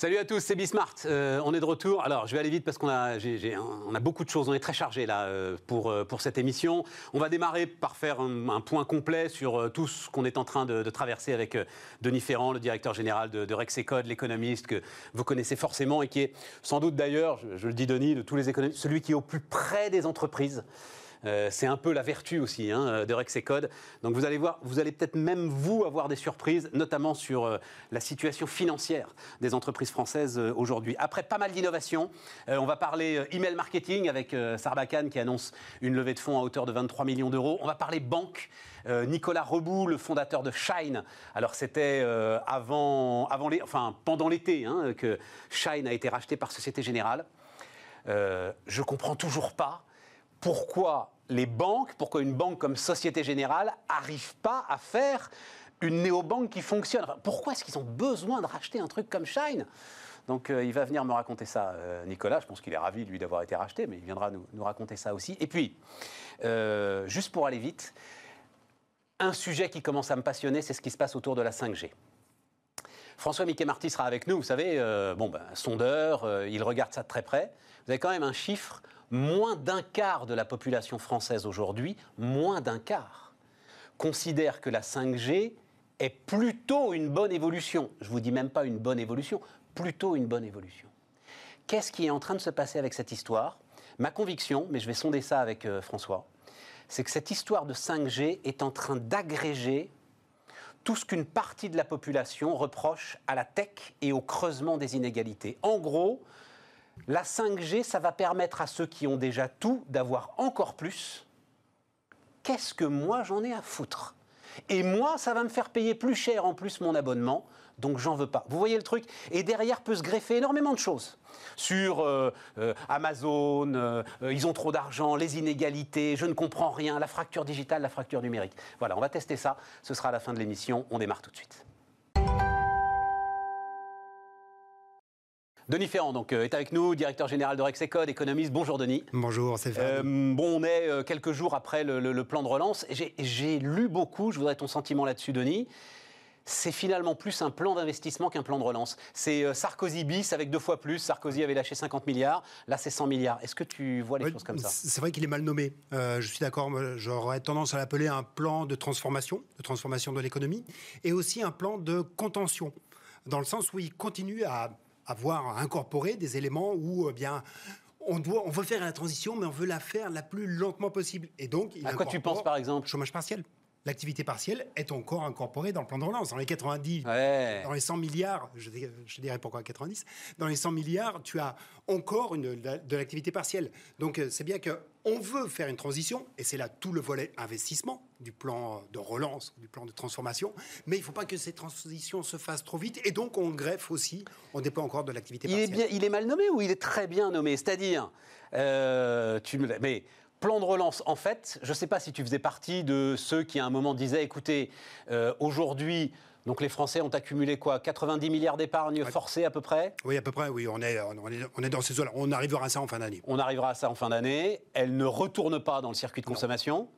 Salut à tous, c'est Bismart. Euh, on est de retour. Alors, je vais aller vite parce qu'on a, on a beaucoup de choses. On est très chargé là euh, pour, euh, pour cette émission. On va démarrer par faire un, point complet sur tout ce qu'on est en train de, traverser avec Denis Ferrand, le directeur général de, de Rexecode, l'économiste que vous connaissez forcément et qui est sans doute d'ailleurs, je, je, le dis Denis, de tous les économistes, celui qui est au plus près des entreprises. Euh, c'est un peu la vertu aussi hein, euh, de Rex et Code. Donc vous allez voir, vous allez peut-être même vous avoir des surprises, notamment sur euh, la situation financière des entreprises françaises aujourd'hui. Après pas mal d'innovations, on va parler email marketing avec Sarbacane qui annonce une levée de fonds à hauteur de 23 millions d'euros. On va parler banque. Nicolas Rebout, le fondateur de Shine. Alors c'était avant, avant les, enfin pendant l'été hein, que Shine a été racheté par Société Générale. je comprends toujours pas pourquoi les banques, pourquoi une banque comme Société Générale n'arrive pas à faire une néobanque qui fonctionne. pourquoi est-ce qu'ils ont besoin de racheter un truc comme Shine? Donc euh, il va venir me raconter ça, euh, Nicolas. Je pense qu'il est ravi, lui, d'avoir été racheté, mais il viendra nous, raconter ça aussi. Et puis, euh, juste pour aller vite, un sujet qui commence à me passionner, c'est ce qui se passe autour de la 5G. François Mickey Marty sera avec nous, vous savez, bon, ben, sondeur, il regarde ça de très près. Vous avez quand même un chiffre moins d'un quart de la population française aujourd'hui, moins d'un quart, considère que la 5G est plutôt une bonne évolution. Je vous dis même pas une bonne évolution, plutôt une bonne évolution. Qu'est-ce qui est en train de se passer avec cette histoire? Ma conviction, mais je vais sonder ça avec euh, François, c'est que cette histoire de 5G est en train d'agréger tout ce qu'une partie de la population reproche à la tech et au creusement des inégalités. En gros, la 5G, ça va permettre à ceux qui ont déjà tout d'avoir encore plus. Qu'est-ce que moi j'en ai à foutre? Et moi, ça va me faire payer plus cher en plus mon abonnement, donc j'en veux pas. Vous voyez le truc? Et derrière peut se greffer énormément de choses. Sur euh, euh, Amazon, euh, ils ont trop d'argent, les inégalités, je ne comprends rien, la fracture digitale, la fracture numérique. Voilà, on va tester ça. Ce sera à la fin de l'émission. On démarre tout de suite. Denis Ferrand donc, euh, est avec nous, directeur général de Rexecode, économiste. Bonjour Denis. Bonjour Stéphane. Euh, bon, on est euh, quelques jours après le, plan de relance. J'ai lu beaucoup, je voudrais ton sentiment là-dessus Denis c'est finalement plus un plan d'investissement qu'un plan de relance. C'est Sarkozy bis avec deux fois plus. Sarkozy avait lâché 50 milliards, là c'est 100 milliards. Est-ce que tu vois les choses comme ça? C'est vrai qu'il est mal nommé. je suis d'accord, j'aurais tendance à l'appeler un plan de transformation, de transformation de l'économie, et aussi un plan de contention, dans le sens où il continue à avoir incorporé des éléments où, eh bien, on, doit, on veut faire la transition, mais on veut la faire la plus lentement possible. Et donc, il à quoi tu penses, par exemple? Chômage partiel l'activité partielle est encore incorporée dans le plan de relance. Dans les 90, dans les 100 milliards, je, je, dirais pourquoi 90, dans les 100 milliards, tu as encore une, de l'activité partielle. Donc euh, c'est bien qu'on veut faire une transition, et c'est là tout le volet investissement du plan de relance, du plan de transformation, mais il ne faut pas que cette transition se fasse trop vite, et donc on greffe aussi, on déploie encore de l'activité partielle. Il est, bien, il est mal nommé ou il est très bien nommé? C'est-à-dire, euh, tu me, mais plan de relance, en fait, je ne sais pas si tu faisais partie de ceux qui à un moment disaient, écoutez, euh, aujourd'hui, donc les Français ont accumulé quoi 90 milliards d'épargne forcée à peu près? Oui, à peu près, oui. On est, on est, dans ces eaux-là. On arrivera à ça en fin d'année. On arrivera à ça en fin d'année. Elle ne retourne pas dans le circuit de consommation.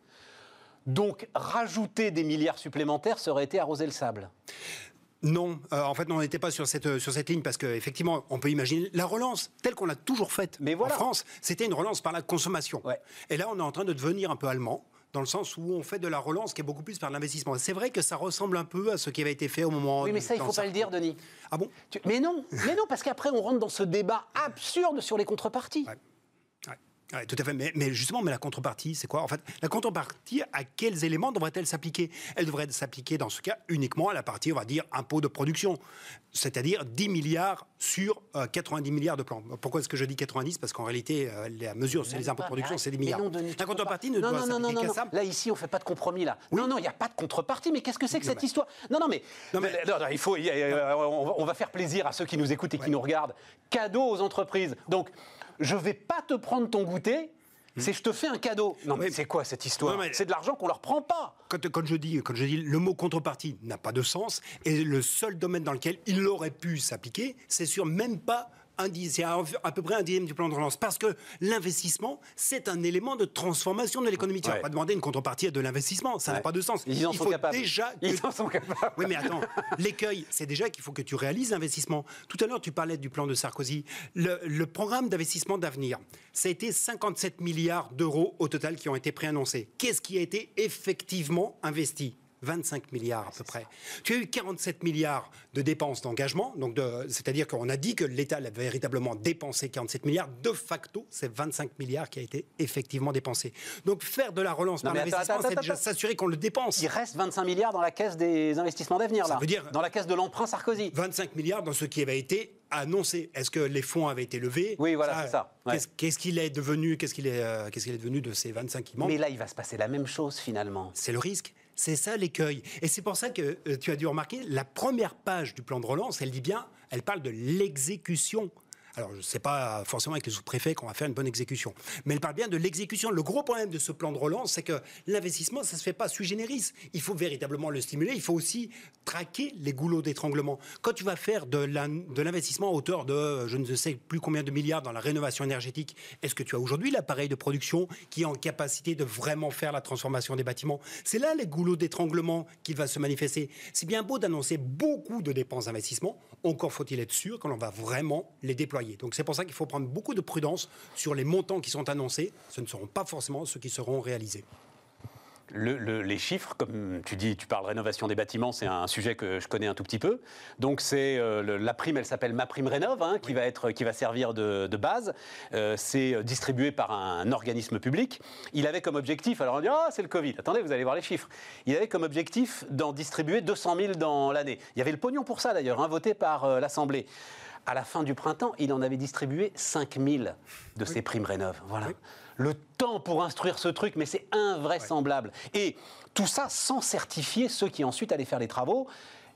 Donc, rajouter des milliards supplémentaires, ça aurait été arroser le sable. Non, euh, en fait, on n'était pas sur cette, euh, sur cette ligne parce qu'effectivement, on peut imaginer la relance telle qu'on l'a toujours faite Mais voilà. en France, c'était une relance par la consommation. Et là, on est en train de devenir un peu allemand dans le sens où on fait de la relance qui est beaucoup plus par l'investissement. C'est vrai que ça ressemble un peu à ce qui avait été fait au moment. Oui, mais ça, il ne faut pas le dire, Denis. Ah bon? Mais non, mais non, parce qu'après, on rentre dans ce débat absurde sur les contreparties. Oui, tout à fait. Mais, justement, mais la contrepartie, c'est quoi? En fait, la contrepartie, à quels éléments devrait-elle s'appliquer? Elle devrait s'appliquer, dans ce cas, uniquement à la partie, on va dire, impôt de production. C'est-à-dire 10 milliards sur 90 euh, milliards de plans. Pourquoi est-ce que je dis 90 Parce qu'en réalité, euh, la mesure, c'est les impôts de production, c'est 10 milliards. la contrepartie ne doit s'appliquer qu'à ça. Là, ici, on ne fait pas de compromis, là. Non, non, il n'y a pas de contrepartie. Mais qu'est-ce que c'est que cette histoire? Non, non, mais, non, mais... il faut, on va faire plaisir à ceux qui nous écoutent et qui nous regardent. Cadeau aux entreprises. Donc, je vais pas te prendre ton goûter. Hmm. C'est je te fais un cadeau. Non mais c'est quoi cette histoire C'est de l'argent qu'on leur prend pas. Quand, je dis, quand je dis le mot contrepartie n'a pas de sens et le seul domaine dans lequel il aurait pu s'appliquer, c'est sur même pas c'est à, peu près un dixième du plan de relance. Parce que l'investissement, c'est un élément de transformation de l'économie. Tu ne vas pas demander une contrepartie de l'investissement. Ça n'a pas de sens. Ils en Il sont capables. déjà. Ils en sont capables. Oui, mais attends, l'écueil, c'est déjà qu'il faut que tu réalises l'investissement. Tout à l'heure, tu parlais du plan de Sarkozy. Le, le programme d'investissement d'avenir, ça a été 57 milliards d'euros au total qui ont été préannoncés. Qu'est-ce qui a été effectivement investi? 25 milliards à peu près. Tu as eu 47 milliards de dépenses d'engagement, donc c'est-à-dire qu'on a dit que l'État avait véritablement dépensé 47 milliards. De facto, c'est 25 milliards qui a été effectivement dépensé. Donc faire de la relance par l'investissement, c'est déjà s'assurer qu'on le dépense. Il reste 25 milliards dans la caisse des investissements d'avenir, là. Ça veut dire dans la caisse de l'emprunt Sarkozy. 25 milliards dans ce qui avait été annoncé. Est-ce que les fonds avaient été levés? Oui, voilà, c'est ça. Qu'est-ce qu'il est devenu? Qu'est-ce qu'il est, euh, qu'est-ce qu'il est devenu de ces 25 qui manquent Mais là, il va se passer la même chose finalement. C'est le risque. C'est ça l'écueil. Et c'est pour ça que euh, tu as dû remarquer, la première page du plan de relance, elle dit bien, elle parle de l'exécution alors, je ne sais pas forcément avec le sous-préfet qu'on va faire une bonne exécution. Mais elle parle bien de l'exécution. Le gros problème de ce plan de relance, c'est que l'investissement, ça ne se fait pas sui generis. Il faut véritablement le stimuler. Il faut aussi traquer les goulots d'étranglement. Quand tu vas faire de l'investissement à hauteur de je ne sais plus combien de milliards dans la rénovation énergétique, est-ce que tu as aujourd'hui l'appareil de production qui est en capacité de vraiment faire la transformation des bâtiments? C'est là les goulots d'étranglement qui vont se manifester. C'est bien beau d'annoncer beaucoup de dépenses d'investissement. Encore faut-il être sûr qu'on va vraiment les déployer. Donc c'est pour ça qu'il faut prendre beaucoup de prudence sur les montants qui sont annoncés. Ce ne seront pas forcément ceux qui seront réalisés. les chiffres, comme tu dis, tu parles rénovation des bâtiments, c'est un sujet que je connais un tout petit peu. Donc c'est euh, la prime, elle s'appelle ma prime rénov, hein, qui va être, qui va servir de, base. Euh, c'est distribué par un, organisme public. Il avait comme objectif, alors on dit ah c'est le Covid. Attendez, vous allez voir les chiffres. Il avait comme objectif d'en distribuer 200 000 dans l'année. Il y avait le pognon pour ça d'ailleurs, hein, voté par euh, l'Assemblée à la fin du printemps, il en avait distribué 5000 de ces primes rénov. Voilà. Le temps pour instruire ce truc, mais c'est invraisemblable. Et tout ça sans certifier ceux qui ensuite allaient faire les travaux.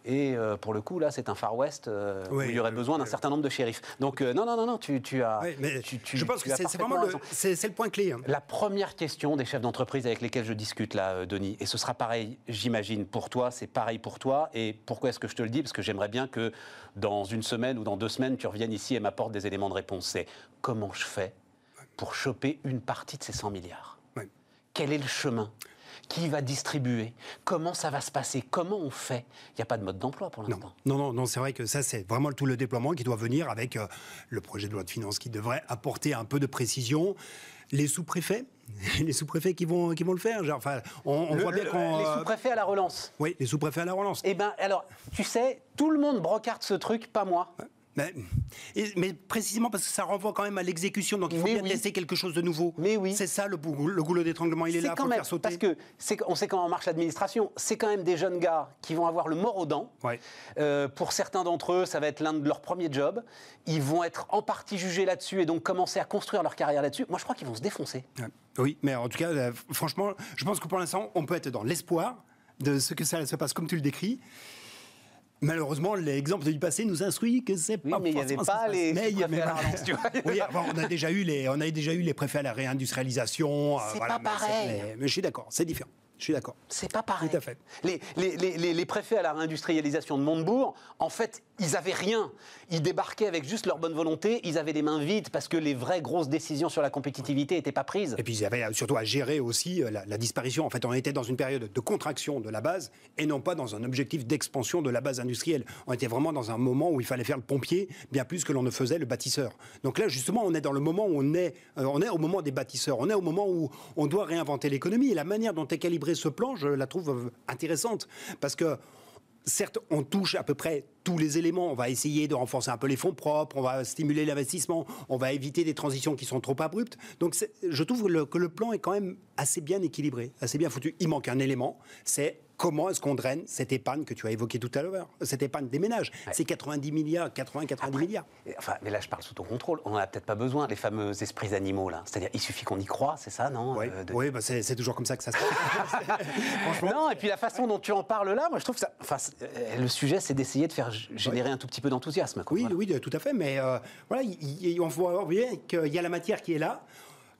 Et euh, pour le coup, là, c'est un Far West euh, où il y aurait besoin d'un certain nombre de shérifs. Donc, euh, non, non, non, non, tu, as. mais je pense que c'est vraiment le, c'est, le point clé. Hein. La première question des chefs d'entreprise avec lesquels je discute, là, Denis, et ce sera pareil, j'imagine, pour toi, c'est pareil pour toi. Et pourquoi est-ce que je te le dis? Parce que j'aimerais bien que dans une semaine ou dans deux semaines, tu reviennes ici et m'apportes des éléments de réponse. C'est comment je fais pour choper une partie de ces 100 milliards? Quel est le chemin? Qui va distribuer? Comment ça va se passer? Comment on fait? Il n'y a pas de mode d'emploi pour l'instant. Non, non, non, c'est vrai que ça, c'est vraiment tout le déploiement qui doit venir avec euh, le projet de loi de finances qui devrait apporter un peu de précision. Les sous-préfets, les sous-préfets qui vont, qui vont le faire. Genre, enfin, on, voit bien qu'on. Les euh, sous-préfets à la relance. Oui, les sous-préfets à la relance. Eh bien, alors, tu sais, tout le monde brocarde ce truc, pas moi. Mais, précisément parce que ça renvoie quand même à l'exécution, donc il faut bien tester quelque chose de nouveau. Mais oui. C'est ça le, le goulot d'étranglement, il est, là pour faire sauter. Parce que on sait comment marche l'administration. C'est quand même des jeunes gars qui vont avoir le mort aux dents. Euh, pour certains d'entre eux, ça va être l'un de leurs premiers jobs. Ils vont être en partie jugés là-dessus et donc commencer à construire leur carrière là-dessus. Moi, je crois qu'ils vont se défoncer. Oui, mais en tout cas, euh, franchement, je pense que pour l'instant, on peut être dans l'espoir de ce que ça se passe comme tu le décris. Malheureusement, l'exemple du passé nous instruit que c'est oui, pas mais il n'y avait pas les préfets à la relance. oui, on a déjà eu les, on a déjà eu les préfets à la réindustrialisation. Euh, c'est pas pareil. mais je suis d'accord, c'est différent. Je suis d'accord. C'est pas pareil. Tout à fait. Les, les, les, les, préfets à la réindustrialisation de Montebourg, en fait, ils n'avaient rien. Ils débarquaient avec juste leur bonne volonté. Ils avaient les mains vides parce que les vraies grosses décisions sur la compétitivité n'étaient pas prises. Et puis ils avaient surtout à gérer aussi euh, la, disparition. En fait, on était dans une période de contraction de la base et non pas dans un objectif d'expansion de la base industrielle. On était vraiment dans un moment où il fallait faire le pompier bien plus que l'on ne faisait le bâtisseur. Donc là, justement, on est dans le moment où on est, euh, on est au moment des bâtisseurs. On est au moment où on doit réinventer l'économie. Et la manière dont est ce plan, je la trouve intéressante parce que certes, on touche à peu près tous les éléments. On va essayer de renforcer un peu les fonds propres, on va stimuler l'investissement, on va éviter des transitions qui sont trop abruptes. Donc je trouve que le, plan est quand même assez bien équilibré, assez bien foutu. Il manque un élément, c'est comment est-ce qu'on draine cette épargne que tu as évoquée tout à l'heure, cette épargne des ménages? C'est 90 milliards, 80-90 milliards. Enfin, mais là, je parle sous ton contrôle. On n'en a peut-être pas besoin, les fameux esprits animaux, là. C'est-à-dire, il suffit qu'on y croit, c'est ça, non Oui, euh, bah, c'est toujours comme ça que ça se passe. Non, et puis la façon dont tu en parles là, moi, je trouve que ça. Enfin, euh, le sujet, c'est d'essayer de faire générer un tout petit peu d'enthousiasme. Oui, oui, tout à fait. Mais euh, voilà, on voit bien qu'il y a la matière qui est là.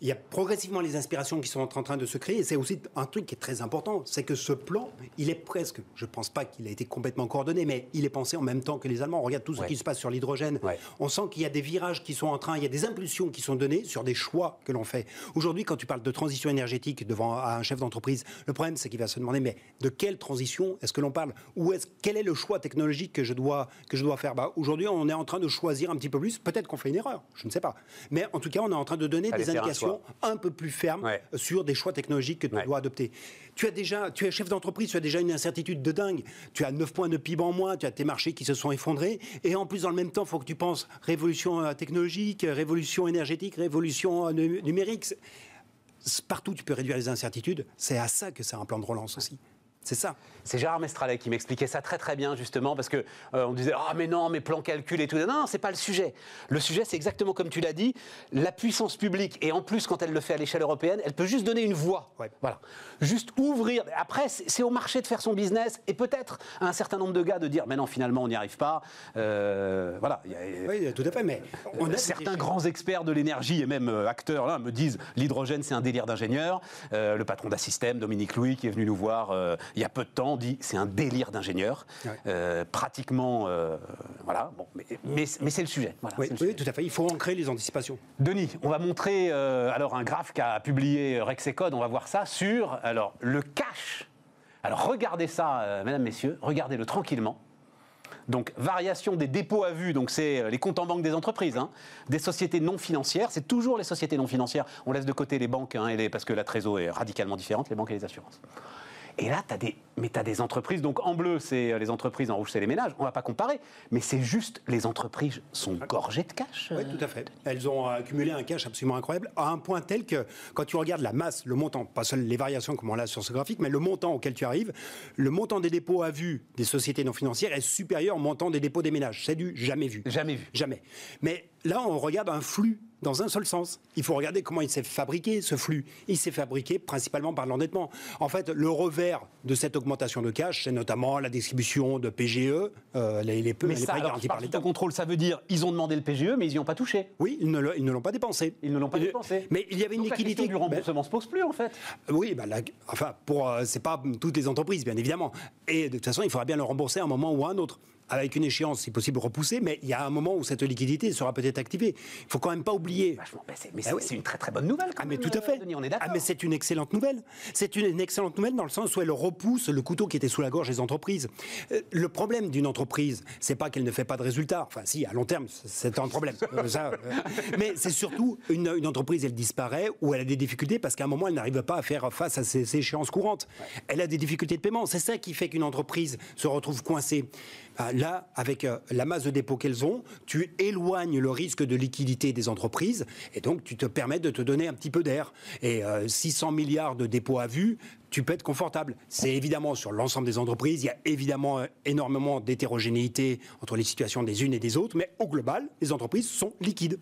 Il y a progressivement les inspirations qui sont en train de se créer. Et c'est aussi un truc qui est très important, c'est que ce plan, il est presque, je ne pense pas qu'il a été complètement coordonné, mais il est pensé en même temps que les Allemands. On regarde tout ce qui se passe sur l'hydrogène. On sent qu'il y a des virages qui sont en train, il y a des impulsions qui sont données sur des choix que l'on fait. Aujourd'hui, quand tu parles de transition énergétique devant un chef d'entreprise, le problème, c'est qu'il va se demander, mais de quelle transition est-ce que l'on parle? Ou est-ce, quel est le choix technologique que je dois, que je dois faire? Bah, Aujourd'hui, on est en train de choisir un petit peu plus. Peut-être qu'on fait une erreur, je ne sais pas. Mais en tout cas, on est en train de donner des indications un peu plus fermes sur des choix technologiques que tu dois adopter. Tu as déjà, tu es chef d'entreprise, tu as déjà une incertitude de dingue. Tu as 9 points de PIB en moins, tu as tes marchés qui se sont effondrés. Et en plus, dans le même temps, il faut que tu penses révolution euh, technologique, révolution énergétique, révolution euh, numérique. Partout, tu peux réduire les incertitudes. C'est à ça que c'est un plan de relance aussi. C'est ça. C'est Gérard Mestralet qui m'expliquait ça très très bien justement parce que euh, on disait ah mais non mais plan calcul et tout non, non c'est pas le sujet. Le sujet c'est exactement comme tu l'as dit. La puissance publique et en plus quand elle le fait à l'échelle européenne elle peut juste donner une voie voilà. Juste ouvrir. Après c'est au marché de faire son business et peut-être à un certain nombre de gars de dire mais non finalement on n'y arrive pas. Euh, voilà oui tout à fait mais on a certains grands experts de l'énergie et même euh, acteurs là me disent l'hydrogène c'est un délire d'ingénieur. Le patron d'Assystem Dominique Louis qui est venu nous voir il y a peu de temps, on dit c'est un délire d'ingénieur. Euh, pratiquement, euh, voilà. Bon, mais, c'est le sujet. oui, tout à fait. Il faut ancrer les anticipations. Denis, on va montrer euh, alors un graphe qu'a publié Rexecode. On va voir ça sur alors le cash. Alors regardez ça, mesdames, messieurs, regardez-le tranquillement. Donc, variation des dépôts à vue, donc c'est les comptes en banque des entreprises, hein. des sociétés non financières, c'est toujours les sociétés non financières. On laisse de côté les banques, hein, et les, parce que la trésor est radicalement différente, les banques et les assurances. Et là, tu as des, mais as des entreprises, donc en bleu, c'est euh, les entreprises, en rouge, c'est les ménages. On ne va pas comparer, mais c'est juste, les entreprises sont gorgées de cash. Oui, tout à fait. Elles ont accumulé un cash absolument incroyable, à un point tel que quand tu regardes la masse, le montant, pas seulement les variations comme on l'a sur ce graphique, mais le montant auquel tu arrives, le montant des dépôts à vue des sociétés non financières est supérieur au montant des dépôts des ménages. C'est du jamais vu. Jamais vu. Jamais. Mais là, on regarde un flux dans un seul sens. Il faut regarder comment il s'est fabriqué, ce flux. Il s'est fabriqué principalement par l'endettement. En fait, le revers de cette augmentation de cash, c'est notamment la distribution de PGE, euh, les, les, mais ça, prêts garantis par l'État. contrôle, ça veut dire ils ont demandé le PGE, mais ils n'y ont pas touché. Oui, ils ne, l'ont pas dépensé. Ils ne l'ont pas dépensé. Mais il y avait une liquidité. La du remboursement ne se pose plus, en fait. Oui, bah, enfin, pour, euh, c'est pas toutes les entreprises, bien évidemment. Et de toute façon, il faudra bien le rembourser à un moment ou à un autre avec une échéance, si possible, repoussée, mais il y a un moment où cette liquidité sera peut-être activée. Il faut quand même pas oublier. mais ah c'est une très très bonne nouvelle. ah, mais tout à fait. on est ah, mais c'est une excellente nouvelle. C'est une, excellente nouvelle dans le sens où elle repousse le couteau qui était sous la gorge des entreprises. Euh, le problème d'une entreprise, c'est pas qu'elle ne fait pas de résultats. Enfin, si, à long terme, c'est un problème. Euh, euh, mais c'est surtout une, entreprise, elle disparaît ou elle a des difficultés parce qu'à un moment, elle n'arrive pas à faire face à ses échéances courantes. Elle a des difficultés de paiement. C'est ça qui fait qu'une entreprise se retrouve coincée. Ah, là, avec euh, la masse de dépôts qu'elles ont, tu éloignes le risque de liquidité des entreprises et donc tu te permets de te donner un petit peu d'air. Et 600 euh, milliards de dépôts à vue, tu peux être confortable. C'est évidemment sur l'ensemble des entreprises, il y a évidemment euh, énormément d'hétérogénéité entre les situations des unes et des autres, mais au global, les entreprises sont liquides.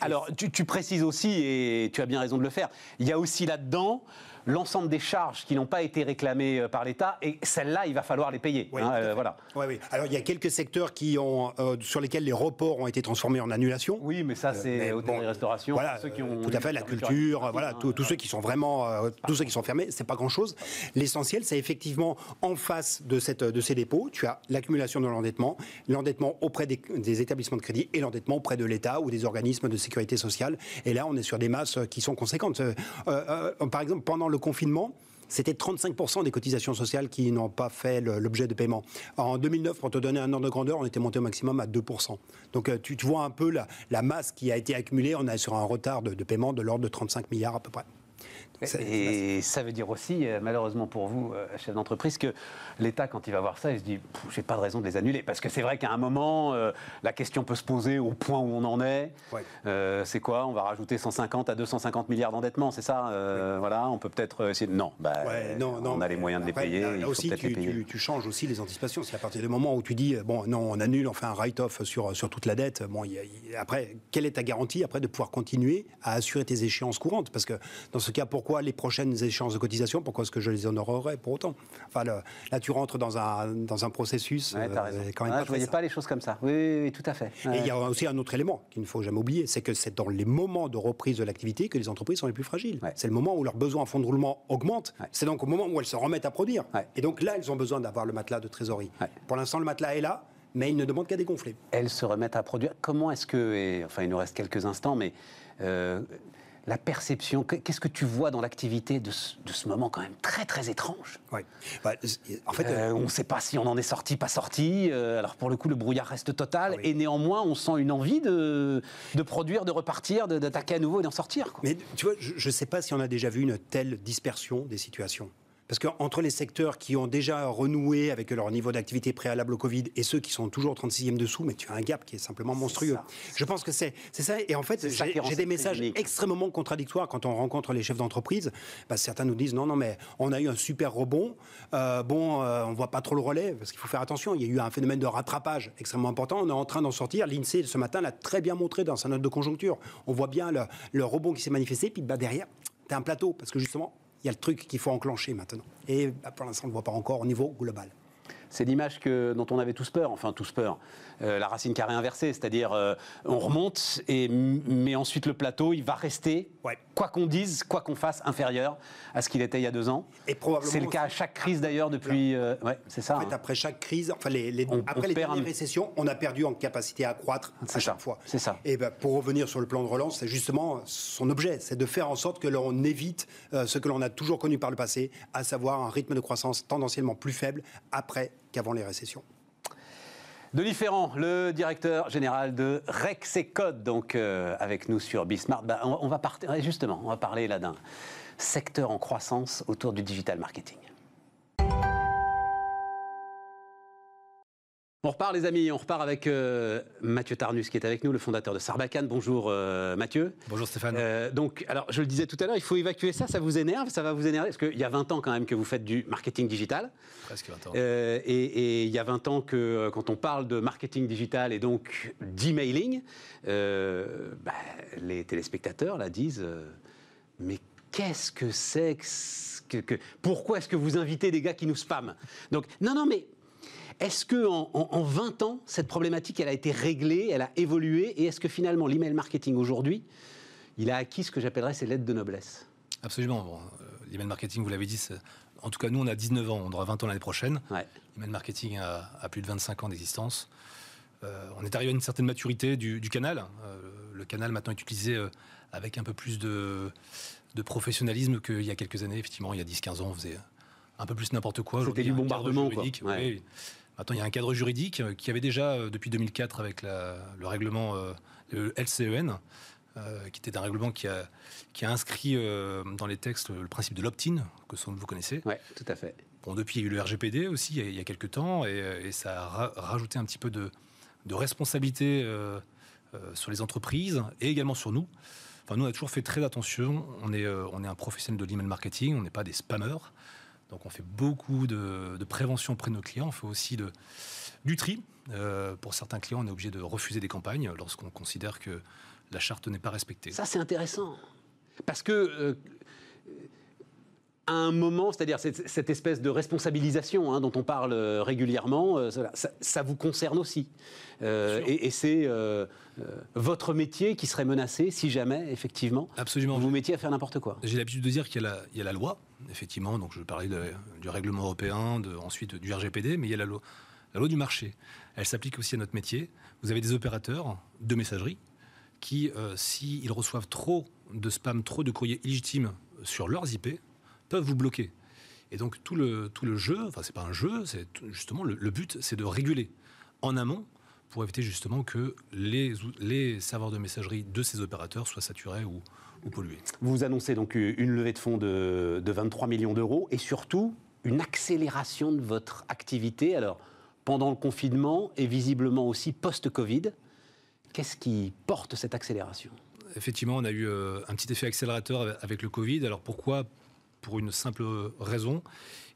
Alors, tu, tu précises aussi, et tu as bien raison de le faire, il y a aussi là-dedans l'ensemble des charges qui n'ont pas été réclamées euh, par l'État, et celles-là, il va falloir les payer. Oui, hein, euh, voilà. Oui, oui. Alors, il y a quelques secteurs qui ont, euh, sur lesquels les reports ont été transformés en annulation. Oui, mais ça, c'est hôtel et restauration. Voilà, ceux qui ont tout à fait, la culture, voilà, tous ceux qui sont vraiment, tous ceux qui sont fermés, c'est pas grand-chose. L'essentiel, c'est effectivement en face de, cette, de ces dépôts, tu as l'accumulation de l'endettement, l'endettement auprès des, des, établissements de crédit et l'endettement auprès de l'État ou des organismes de sécurité sociale. Et là, on est sur des masses qui sont conséquentes. par exemple, pendant le le confinement, c'était 35% des cotisations sociales qui n'ont pas fait l'objet de paiement. En 2009, pour te donner un ordre de grandeur, on était monté au maximum à 2%. Donc euh, tu, vois un peu la, masse qui a été accumulée. On est sur un retard de, de paiement de l'ordre de 35 milliards à peu près. Et ça veut dire aussi, euh, malheureusement pour vous, euh, chef d'entreprise, que l'État, quand il va voir ça, il se dit j'ai pas de raison de les annuler. Parce que c'est vrai qu'à un moment, euh, la question peut se poser au point où on en est. c'est quoi? On va rajouter 150 à 250 milliards d'endettement, c'est ça? Voilà, on peut peut-être essayer de. Non, bah, non, non, on a les moyens de les payer. Là, aussi, tu, changes aussi les anticipations. C'est à partir du moment où tu dis bon, non, on annule, on fait un write-off sur, sur toute la dette. Bon, après, quelle est ta garantie après de pouvoir continuer à assurer tes échéances courantes? Parce que dans ce cas, pour pourquoi les prochaines échéances de cotisation, pourquoi est-ce que je les honorerais pour autant? Enfin, là, tu rentres dans un, dans un processus. Ouais. Quand même je ne voyais pas les choses comme ça. Oui, oui, tout à fait. Et il y a aussi un autre élément qu'il ne faut jamais oublier, c'est que c'est dans les moments de reprise de l'activité que les entreprises sont les plus fragiles. C'est le moment où leurs besoins en fonds de roulement augmentent. C'est donc au moment où elles se remettent à produire. Et donc là, elles ont besoin d'avoir le matelas de trésorerie. Pour l'instant, le matelas est là, mais il ne demande qu'à dégonfler. Elles se remettent à produire. Comment est-ce que, et, enfin il nous reste quelques instants, mais euh, la perception, qu'est-ce que tu vois dans l'activité de, ce moment quand même très très étrange Oui. Bah, en fait, euh, on ne sait pas si on en est sorti, pas sorti. Euh, alors pour le coup, le brouillard reste total, ah et néanmoins, on sent une envie de, de produire, de repartir, d'attaquer à nouveau et d'en sortir. Mais tu vois, je ne sais pas si on a déjà vu une telle dispersion des situations. Parce qu'entre les secteurs qui ont déjà renoué avec leur niveau d'activité préalable au Covid et ceux qui sont toujours au 36e dessous, mais tu as un gap qui est simplement monstrueux. Je pense que c'est ça. Et en fait, j'ai des messages extrêmement contradictoires quand on rencontre les chefs d'entreprise. Bah, certains nous disent non, non, mais on a eu un super rebond. Euh, bon, euh, on voit pas trop le relais parce qu'il faut faire attention. Il y a eu un phénomène de rattrapage extrêmement important. On est en train d'en sortir. L'INSEE, ce matin, l'a très bien montré dans sa note de conjoncture. On voit bien le, le rebond qui s'est manifesté. Puis bah, derrière, tu as un plateau parce que justement, il y a le truc qu'il faut enclencher maintenant. Et bah, pour l'instant, on ne le voit pas encore au niveau global. C'est l'image dont on avait tous peur, enfin tous peur. Euh, la racine carrée inversée, c'est-à-dire euh, on remonte, et, mais ensuite le plateau, il va rester, quoi qu'on dise, quoi qu'on fasse, inférieur à ce qu'il était il y a deux ans. Et probablement. C'est le cas à chaque crise d'ailleurs depuis. Euh, ouais, c'est ça. En fait, hein. après chaque crise, enfin les, après les dernières récessions, on a perdu en capacité à croître à chaque fois. C'est ça. Et ben, pour revenir sur le plan de relance, c'est justement son objet, c'est de faire en sorte que l'on évite ce que l'on a toujours connu par le passé, à savoir un rythme de croissance tendanciellement plus faible après qu'avant les récessions. Denis Ferrand, le directeur général de Rexecode, donc euh, avec nous sur Bismart. Bah, on, va justement, on va parler là d'un secteur en croissance autour du digital marketing. On repart les amis, on repart avec euh, Mathieu Tarnus qui est avec nous, le fondateur de Sarbacane. Bonjour euh, Mathieu. Bonjour Stéphane. Euh, donc, alors je le disais tout à l'heure, il faut évacuer ça, ça vous énerve, ça va vous énerver? Parce qu'il y a 20 ans quand même que vous faites du marketing digital. Presque 20 ans. et, il y a 20 ans que quand on parle de marketing digital et donc d'emailing, bah, les téléspectateurs là disent mais qu'est-ce que c'est que, que, pourquoi est-ce que vous invitez des gars qui nous spamment? Donc, non, non, mais est-ce que en, 20 ans, cette problématique, elle a été réglée, elle a évolué, et est-ce que finalement, l'email marketing aujourd'hui, il a acquis ce que j'appellerais ses lettres de noblesse? Absolument. Bon, euh, l'email marketing, vous l'avez dit, en tout cas, nous, on a 19 ans, on aura 20 ans l'année prochaine. L'email marketing a, plus de 25 ans d'existence. Euh, on est arrivé à une certaine maturité du, canal. Euh, le canal maintenant est utilisé avec un peu plus de, professionnalisme qu'il y a quelques années. Effectivement, il y a 10-15 ans, on faisait un peu plus n'importe quoi. C'était du bombardement. Quoi. Maintenant, il y a un cadre juridique euh, qui avait déjà, euh, depuis 2004, avec le règlement euh, le LCEN, qui était un règlement qui a, qui a inscrit dans les textes le principe de l'opt-in, que vous connaissez. Oui, tout à fait. Bon, depuis, il y a eu le RGPD aussi, il y a, quelques temps, et, ça a rajouté un petit peu de, de responsabilité sur les entreprises et également sur nous. Enfin, nous, on a toujours fait très attention. On est, on est un professionnel de l'email marketing, on n'est pas des spammers. Donc on fait beaucoup de, prévention auprès de nos clients, on fait aussi de, du tri. Euh, pour certains clients, on est obligé de refuser des campagnes lorsqu'on considère que la charte n'est pas respectée. Ça, c'est intéressant. Parce que euh, à un moment, c'est-à-dire cette, espèce de responsabilisation hein, dont on parle euh, régulièrement, euh, ça, vous concerne aussi. Euh, et, c'est votre métier qui serait menacé si jamais, effectivement, Absolument. vous mettiez à faire n'importe quoi. J'ai l'habitude de dire qu'il y, a la loi, effectivement, donc je parlais du règlement européen, de, ensuite du RGPD, mais il y a la loi, la loi du marché. Elle s'applique aussi à notre métier. Vous avez des opérateurs de messagerie qui, s'ils reçoivent trop de spam, trop de courriers illégitimes sur leurs IP, peuvent vous bloquer. Et donc tout le, tout le jeu, enfin c'est pas un jeu, c'est justement le, but, c'est de réguler en amont pour éviter justement que les, les serveurs de messagerie de ces opérateurs soient saturés ou, ou pollués. Vous annoncez donc une levée de fonds de, de 23 millions d'euros et surtout une accélération de votre activité. Alors pendant le confinement et visiblement aussi post-Covid, qu'est-ce qui porte cette accélération? Effectivement, on a eu euh, un petit effet accélérateur avec le Covid. Alors pourquoi pour une simple raison.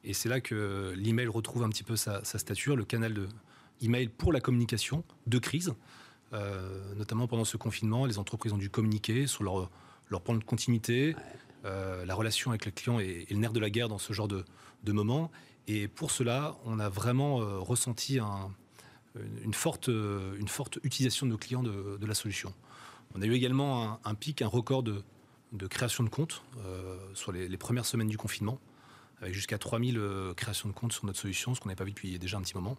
Et c'est là que l'email retrouve un petit peu sa, stature, le canal de email pour la communication de crise. Euh, notamment pendant ce confinement, les entreprises ont dû communiquer sur leur, leur plan de continuité, la relation avec le client est, le nerf de la guerre dans ce genre de, de moment. Et pour cela, on a vraiment ressenti une, forte, une forte utilisation de nos clients de, la solution. On a eu également un, pic, un record de, création de comptes sur les, les, premières semaines du confinement, avec jusqu'à 3000 créations de comptes sur notre solution, ce qu'on n'avait pas vu depuis déjà un petit moment.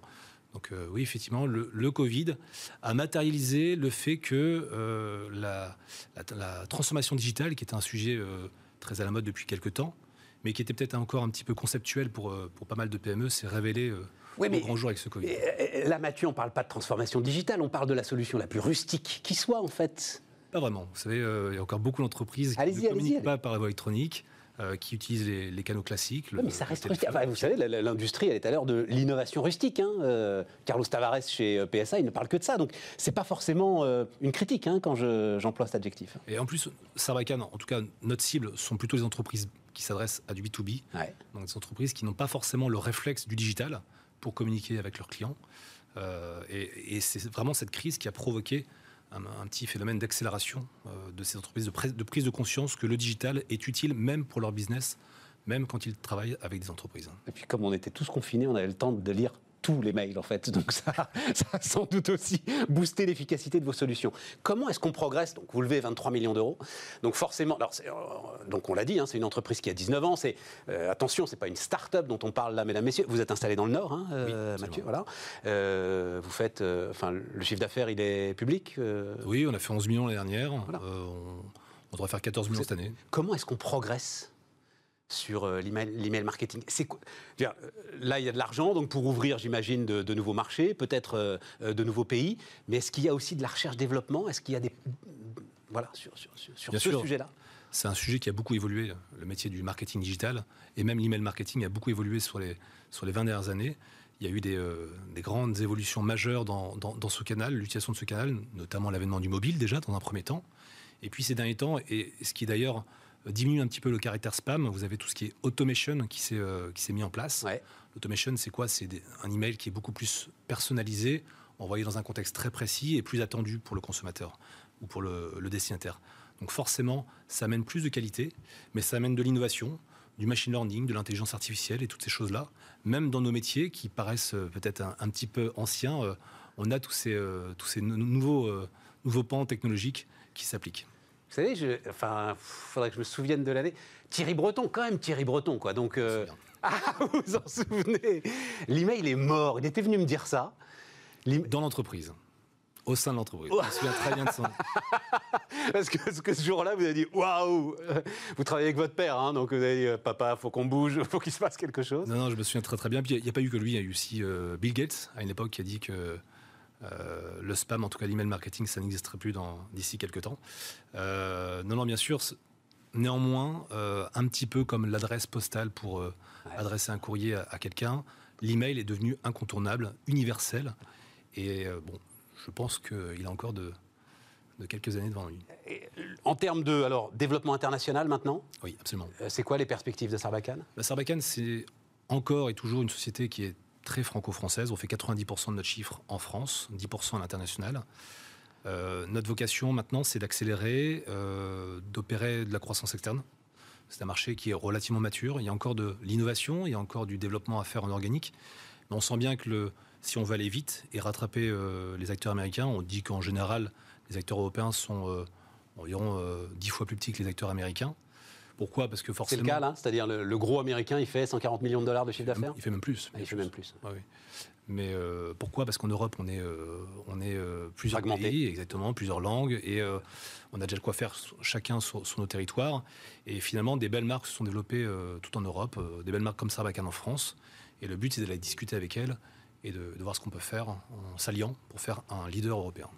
Donc euh, oui, effectivement, le, Covid a matérialisé le fait que euh, la, transformation digitale, qui était un sujet euh, très à la mode depuis quelques temps, mais qui était peut-être encore un petit peu conceptuel pour, pour pas mal de PME, s'est révélé au grand jour avec ce Covid. Là, Mathieu, on ne parle pas de transformation digitale, on parle de la solution la plus rustique qui soit, en fait. Pas vraiment. Vous savez, il y a encore beaucoup d'entreprises qui ne communiquent pas par voie électronique. Euh, qui utilisent les, canaux classiques. mais ça reste rustique. vous savez, l'industrie, elle est à l'heure de l'innovation rustique. Hein. Euh, Carlos Tavares chez euh, PSA, il ne parle que de ça. Donc, c'est pas forcément une critique hein, quand j'emploie cet adjectif. Et en plus, Sarbacane, en tout cas, notre cible sont plutôt les entreprises qui s'adressent à du B2B. Donc, des entreprises qui n'ont pas forcément le réflexe du digital pour communiquer avec leurs clients. et, et c'est vraiment cette crise qui a provoqué un, petit phénomène d'accélération euh, de ces entreprises, de, de, prise de conscience que le digital est utile même pour leur business, même quand ils travaillent avec des entreprises. Et puis comme on était tous confinés, on avait le temps de lire tous les mails en fait. Donc ça, ça a sans doute aussi boosté l'efficacité de vos solutions. Comment est-ce qu'on progresse Donc vous levez 23 millions d'euros. Donc forcément, alors euh, donc on l'a dit, hein, c'est une entreprise qui a 19 ans. C'est euh, attention, c'est pas une start-up dont on parle là, mesdames, messieurs. Vous êtes installé dans le Nord, hein, euh, Mathieu. Voilà. vous faites, enfin, le chiffre d'affaires, il est public. Oui, on a fait 11 millions l'année dernière. On, on devrait faire 14 millions cette année. Comment est-ce qu'on progresse sur euh, l'email marketing. Euh, là, il y a de l'argent, donc pour ouvrir, j'imagine, de, nouveaux marchés, peut-être euh, de nouveaux pays. Mais est-ce qu'il y a aussi de la recherche-développement? Est-ce qu'il y a des voilà sur, sur, ce sujet-là? C'est un sujet qui a beaucoup évolué, le métier du marketing digital et même l'email marketing a beaucoup évolué sur les sur les 20 dernières années. Il y a eu des, des grandes évolutions majeures dans, dans, dans ce canal, l'utilisation de ce canal, notamment l'avènement du mobile déjà dans un premier temps. Et puis ces derniers temps, et ce qui d'ailleurs diminue un petit peu le caractère spam. Vous avez tout ce qui est automation qui s'est euh, qui s'est mis en place. L'automation, c'est quoi? C'est un email qui est beaucoup plus personnalisé, envoyé dans un contexte très précis et plus attendu pour le consommateur ou pour le, destinataire. Donc forcément, ça amène plus de qualité, mais ça amène de l'innovation, du machine learning, de l'intelligence artificielle et toutes ces choses-là. Même dans nos métiers qui paraissent euh, peut-être un, petit peu anciens, euh, on a tous ces, tous ces nouveaux, nouveaux pans technologiques qui s'appliquent. Vous savez, je, enfin, faudrait que je me souvienne de l'année. Thierry Breton, quand même Thierry Breton, quoi. Donc, euh, ah, vous vous en souvenez? L'email est mort. Il était venu me dire ça. Dans l'entreprise. Au sein de l'entreprise. Je me souviens très bien de ça. parce, que, ce jour-là, vous avez dit waouh Vous travaillez avec votre père, hein, donc vous avez dit euh, papa, faut qu'on bouge, faut qu'il se passe quelque chose. Non, non, je me souviens très très bien. Puis il n'y a, pas eu que lui, il y a eu aussi euh, Bill Gates à une époque qui a dit que euh, le spam, en tout cas l'email marketing, ça n'existerait plus d'ici quelques temps. Euh, non, non, bien sûr. Néanmoins, euh, un petit peu comme l'adresse postale pour adresser un courrier à, quelqu'un, l'email est devenu incontournable, universel. Et bon, je pense qu'il a encore de, quelques années devant lui. en termes de alors, développement international maintenant Oui, absolument. c'est quoi les perspectives de Sarbacane? Bah, Sarbacane, c'est encore et toujours une société qui est très franco-française. On fait 90% de notre chiffre en France, 10% à l'international. Euh, notre vocation maintenant, c'est d'accélérer, euh, d'opérer de la croissance externe. C'est un marché qui est relativement mature. Il y a encore de l'innovation, il y a encore du développement à faire en organique. Mais on sent bien que si on veut aller vite et rattraper euh, les acteurs américains, on dit qu'en général, les acteurs européens sont environ 10 fois plus petits que les acteurs américains. Pourquoi? Parce que forcément. C'est le cas là C'est-à-dire le, gros américain, il fait 140 millions de dollars de chiffre d'affaires Il fait même plus. il fait même plus. oui. Mais euh, pourquoi? Parce qu'en Europe, on est, euh, on est euh, plusieurs pays, exactement, plusieurs langues, et on a déjà de quoi faire chacun sur, nos territoires. Et finalement, des belles marques se sont développées tout en Europe, des belles marques comme Sarbacane en France. Et le but, c'est d'aller discuter avec elles et de, voir ce qu'on peut faire en s'alliant pour faire un leader européen.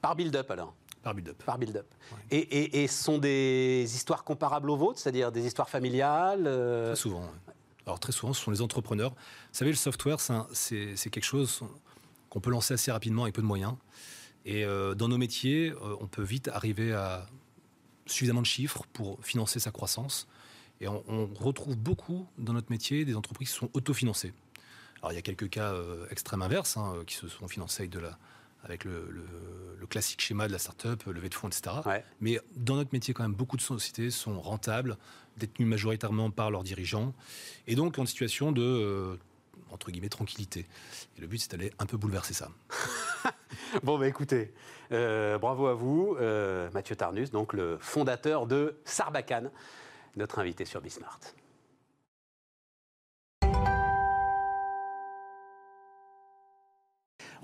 Par build-up alors par build-up. Par build-up. Et, et, sont des histoires comparables aux vôtres, c'est-à-dire des histoires familiales euh Très souvent. Alors très souvent, ce sont les entrepreneurs. Vous savez, le software, c'est quelque chose qu'on peut lancer assez rapidement avec peu de moyens. Et euh, dans nos métiers, euh, on peut vite arriver à suffisamment de chiffres pour financer sa croissance. Et on, retrouve beaucoup dans notre métier des entreprises qui sont autofinancées. Alors il y a quelques cas extrêmes inverses, hein, qui se sont financés avec de la, avec le, classique schéma de la start-up, levée de fonds, etc. Mais dans notre métier, quand même, beaucoup de sociétés sont rentables, détenues majoritairement par leurs dirigeants, et donc en situation de euh, entre guillemets tranquillité. Et le but, c'est d'aller un peu bouleverser ça. bon, bah écoutez, euh, bravo à vous, euh, Mathieu Tarnus, donc le fondateur de Sarbacane, notre invité sur Bismart.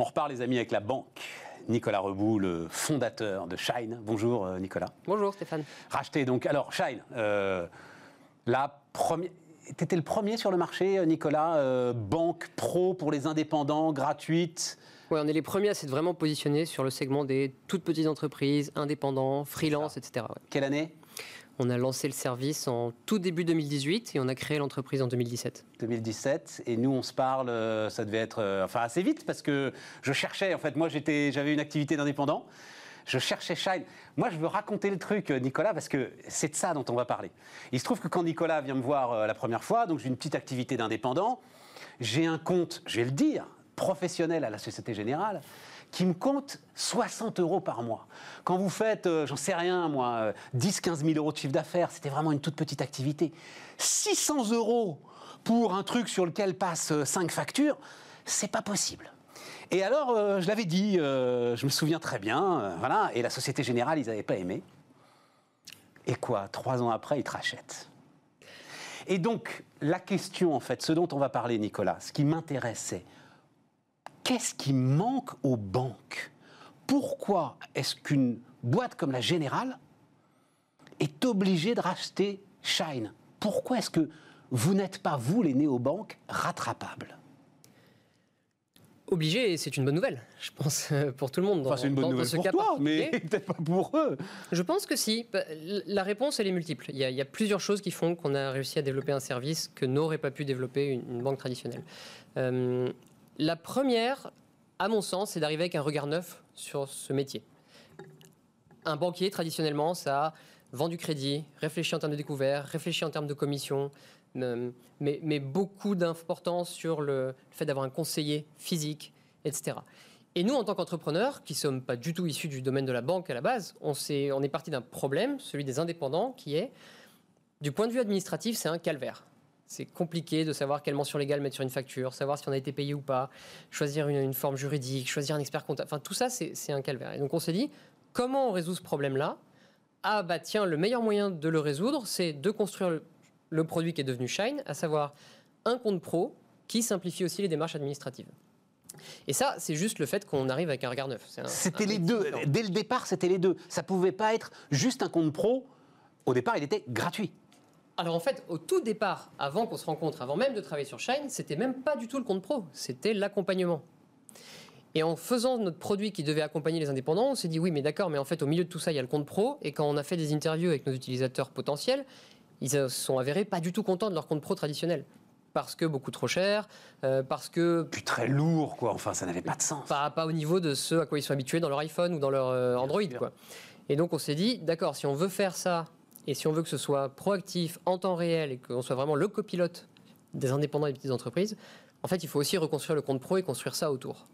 On repart, les amis, avec la banque. Nicolas Rebout, le fondateur de Shine. Bonjour, euh, Nicolas. Bonjour, Stéphane. Racheté, donc. Alors, Shine, la première tu étais le premier sur le marché, euh, Nicolas, euh, banque pro pour les indépendants, gratuite? Oui, on est les premiers à s'être vraiment positionnés sur le segment des toutes petites entreprises, indépendants, freelance, etc. Quelle année? On a lancé le service en tout début 2018 et on a créé l'entreprise en 2017. 2017 et nous on se parle, euh, ça devait être enfin assez vite parce que je cherchais en fait moi j'étais j'avais une activité d'indépendant je cherchais Shine. Moi, je veux raconter le truc, euh, Nicolas, parce que c'est de ça dont on va parler. Il se trouve que quand Nicolas vient me voir euh, la première fois, donc j'ai une petite activité d'indépendant, j'ai un compte, je vais le dire, professionnel à la Société Générale, qui me compte 60 euros par mois. Quand vous faites, euh, j'en sais rien, moi, 10, 15 000 euros de chiffre d'affaires, c'était vraiment une toute petite activité. 600 euros pour un truc sur lequel passent 5 factures, c'est pas possible. Et alors, euh, je l'avais dit, euh, je me souviens très bien, euh, voilà, et la Société Générale, ils n'avaient pas aimé. Et quoi? Trois ans après, ils te rachètent. Et donc, la question, en fait, ce dont on va parler, Nicolas, ce qui m'intéresse, c'est qu'est-ce qui manque aux banques? Pourquoi est-ce qu'une boîte comme la Générale est obligée de racheter Shine? Pourquoi est-ce que vous n'êtes pas, vous, les néobanques, rattrapables? Obligé, c'est une bonne nouvelle, je pense, pour tout le monde. Enfin, c'est une bonne nouvelle pour toi, mais peut-être pas pour eux. Je pense que si. Bah, la réponse, elle est multiple. Il y a, plusieurs choses qui font qu'on a réussi à développer un service que n'aurait pas pu développer une, banque traditionnelle. Euh, la première, à mon sens, c'est d'arriver avec un regard neuf sur ce métier. Un banquier, traditionnellement, ça vend du crédit, réfléchit en termes de découvert, réfléchit en termes de commission, mais, beaucoup d'importance sur le, fait d'avoir un conseiller physique, etc. Et nous, en tant qu'entrepreneurs, qui ne sommes pas du tout issus du domaine de la banque à la base, on est parti d'un problème, celui des indépendants, qui est, du point de vue administratif, c'est un calvaire. C'est compliqué de savoir quelle mention légale mettre sur une facture, savoir si on a été payé ou pas, choisir une, une forme juridique, choisir un expert comptable. Enfin, tout ça, c'est un calvaire. Et donc, on s'est dit, comment on résout ce problème-là? Ah, bah tiens, le meilleur moyen de le résoudre, c'est de construire le, le produit qui est devenu Shine, à savoir un compte pro qui simplifie aussi les démarches administratives. Et ça, c'est juste le fait qu'on arrive avec un regard neuf. C'était les deux. Dès le départ, c'était les deux. Ça pouvait pas être juste un compte pro. Au départ, il était gratuit. Alors en fait, au tout départ, avant qu'on se rencontre, avant même de travailler sur Shine, c'était même pas du tout le compte pro, c'était l'accompagnement. Et en faisant notre produit qui devait accompagner les indépendants, on s'est dit oui, mais d'accord, mais en fait, au milieu de tout ça, il y a le compte pro. Et quand on a fait des interviews avec nos utilisateurs potentiels, ils se sont avérés pas du tout contents de leur compte pro traditionnel parce que beaucoup trop cher, euh, parce que... Puis très lourd, quoi. Enfin, ça n'avait pas de sens. Pas, pas au niveau de ce à quoi ils sont habitués dans leur iPhone ou dans leur euh, Android, quoi. Et donc, on s'est dit, d'accord, si on veut faire ça, et si on veut que ce soit proactif, en temps réel, et qu'on soit vraiment le copilote des indépendants et des petites entreprises, en fait, il faut aussi reconstruire le compte pro et construire ça autour.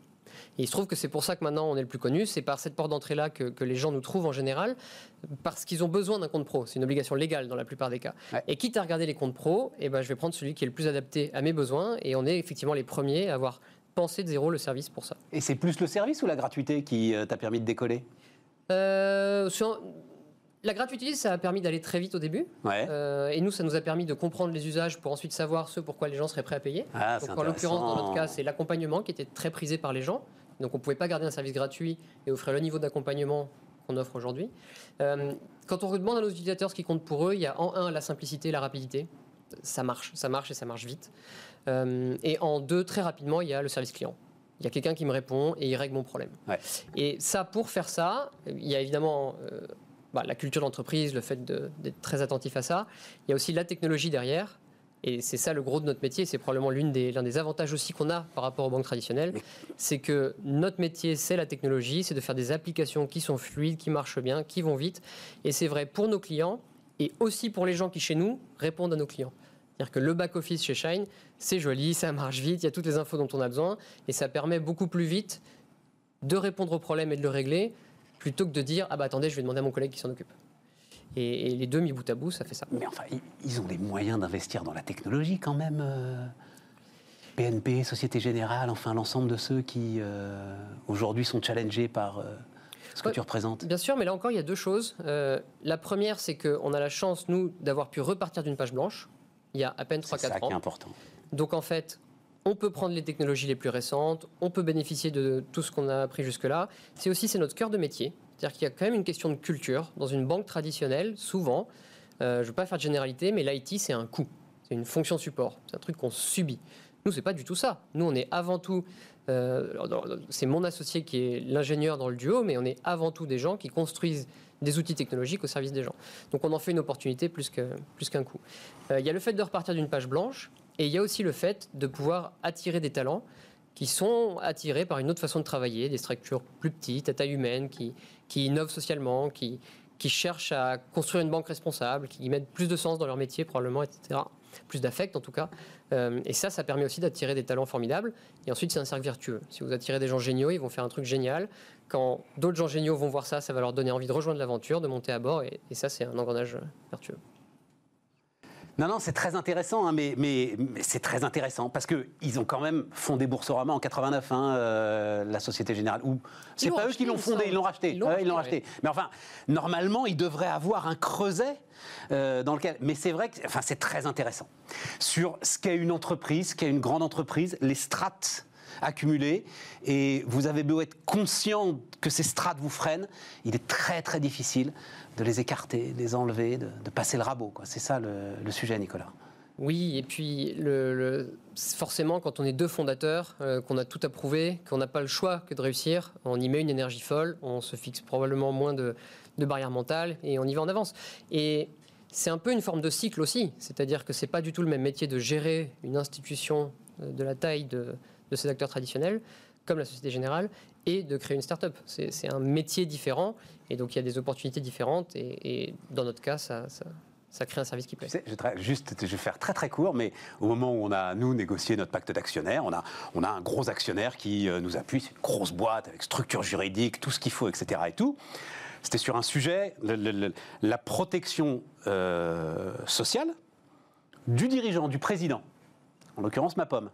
Et il se trouve que c'est pour ça que maintenant on est le plus connu, c'est par cette porte d'entrée-là que, les gens nous trouvent en général, parce qu'ils ont besoin d'un compte pro. C'est une obligation légale dans la plupart des cas. Et quitte à regarder les comptes pro, eh ben, je vais prendre celui qui est le plus adapté à mes besoins, et on est effectivement les premiers à avoir pensé de zéro le service pour ça. Et c'est plus le service ou la gratuité qui euh, t'a permis de décoller? Euh, la gratuité, ça a permis d'aller très vite au début. Euh, et nous, ça nous a permis de comprendre les usages pour ensuite savoir ce pourquoi les gens seraient prêts à payer. Ah, Donc, en l'occurrence, dans notre cas, c'est l'accompagnement qui était très prisé par les gens. Donc, on ne pouvait pas garder un service gratuit et offrir le niveau d'accompagnement qu'on offre aujourd'hui. Euh, quand on demande à nos utilisateurs ce qui compte pour eux, il y a en un la simplicité et la rapidité. Ça marche, ça marche et ça marche vite. Euh, et en deux, très rapidement, il y a le service client. Il y a quelqu'un qui me répond et il règle mon problème. Et ça, pour faire ça, il y a évidemment bah, la culture d'entreprise, le fait d'être très attentif à ça. Il y a aussi la technologie derrière. Et c'est ça le gros de notre métier, c'est probablement l'un des, des avantages aussi qu'on a par rapport aux banques traditionnelles, c'est que notre métier, c'est la technologie, c'est de faire des applications qui sont fluides, qui marchent bien, qui vont vite. Et c'est vrai pour nos clients et aussi pour les gens qui, chez nous, répondent à nos clients. C'est-à-dire que le back-office chez Shine, c'est joli, ça marche vite, il y a toutes les infos dont on a besoin, et ça permet beaucoup plus vite de répondre au problème et de le régler, plutôt que de dire ah bah attendez, je vais demander à mon collègue qui s'en occupe. Et, les deux mis bout à bout, ça fait ça. Mais enfin, ils ont les moyens d'investir dans la technologie quand même. PNP, euh, Société Générale, enfin l'ensemble de ceux qui euh, aujourd'hui sont challengés par euh, ce que tu représentes. Bien sûr, mais là encore, il y a deux choses. la première, c'est qu'on a la chance, nous, d'avoir pu repartir d'une page blanche il y a à peine 3-4 ans. C'est ça qui est important. Donc en fait, on peut prendre les technologies les plus récentes, on peut bénéficier de tout ce qu'on a appris jusque-là. C'est aussi c'est notre cœur de métier. C'est-à-dire qu'il y a quand même une question de culture. Dans une banque traditionnelle, souvent, euh, je ne veux pas faire de généralité, mais l'IT, c'est un coût. C'est une fonction support. C'est un truc qu'on subit. Nous, c'est pas du tout ça. Nous, on est avant tout. Euh, c'est mon associé qui est l'ingénieur dans le duo, mais on est avant tout des gens qui construisent des outils technologiques au service des gens. Donc on en fait une opportunité plus qu'un plus coût. Euh, il y a le fait de repartir d'une page blanche, et il y a aussi le fait de pouvoir attirer des talents qui sont attirés par une autre façon de travailler, des structures plus petites, à taille humaine, qui, qui innovent socialement, qui, qui cherchent à construire une banque responsable, qui mettent plus de sens dans leur métier probablement, etc. Plus d'affect en tout cas. Euh, et ça, ça permet aussi d'attirer des talents formidables. Et ensuite, c'est un cercle vertueux. Si vous attirez des gens géniaux, ils vont faire un truc génial. Quand d'autres gens géniaux vont voir ça, ça va leur donner envie de rejoindre l'aventure, de monter à bord. et ça, c'est un engrenage vertueux. Non, non, c'est très intéressant, hein, mais, mais, c'est très intéressant parce qu'ils ont quand même fondé Boursorama en 89, hein, euh, la Société Générale. Ou c'est pas eux qui l'ont fondé, ils l'ont racheté. Ils l'ont racheté. Mais enfin, normalement, ils devraient avoir un creuset euh, dans lequel. Mais c'est vrai que, enfin, c'est très intéressant sur ce qu'est une entreprise, ce qu'est une grande entreprise, les strates accumulées. Et vous avez beau être conscient que ces strates vous freinent, il est très très difficile de les écarter, de les enlever, de, passer le rabot. C'est ça le, sujet, Nicolas. Oui, et puis le, forcément, quand on est deux fondateurs, euh, qu'on a tout approuvé, qu'on n'a pas le choix que de réussir, on y met une énergie folle, on se fixe probablement moins de, barrières mentales et on y va en avance. Et c'est un peu une forme de cycle aussi, c'est-à-dire que c'est pas du tout le même métier de gérer une institution euh, de la taille de, de ces acteurs traditionnels, comme la Société Générale, et de créer une start-up. C'est un métier différent, et donc il y a des opportunités différentes, et, dans notre cas, ça, crée un service qui plaît. Je, juste, je vais faire très très court, mais au moment où on a, nous, négocié notre pacte d'actionnaires, on a, on a un gros actionnaire qui euh, nous appuie, c'est une grosse boîte avec structure juridique, tout ce qu'il faut, etc. et tout. C'était sur un sujet, la protection euh, sociale du dirigeant, du président, en l'occurrence ma pomme.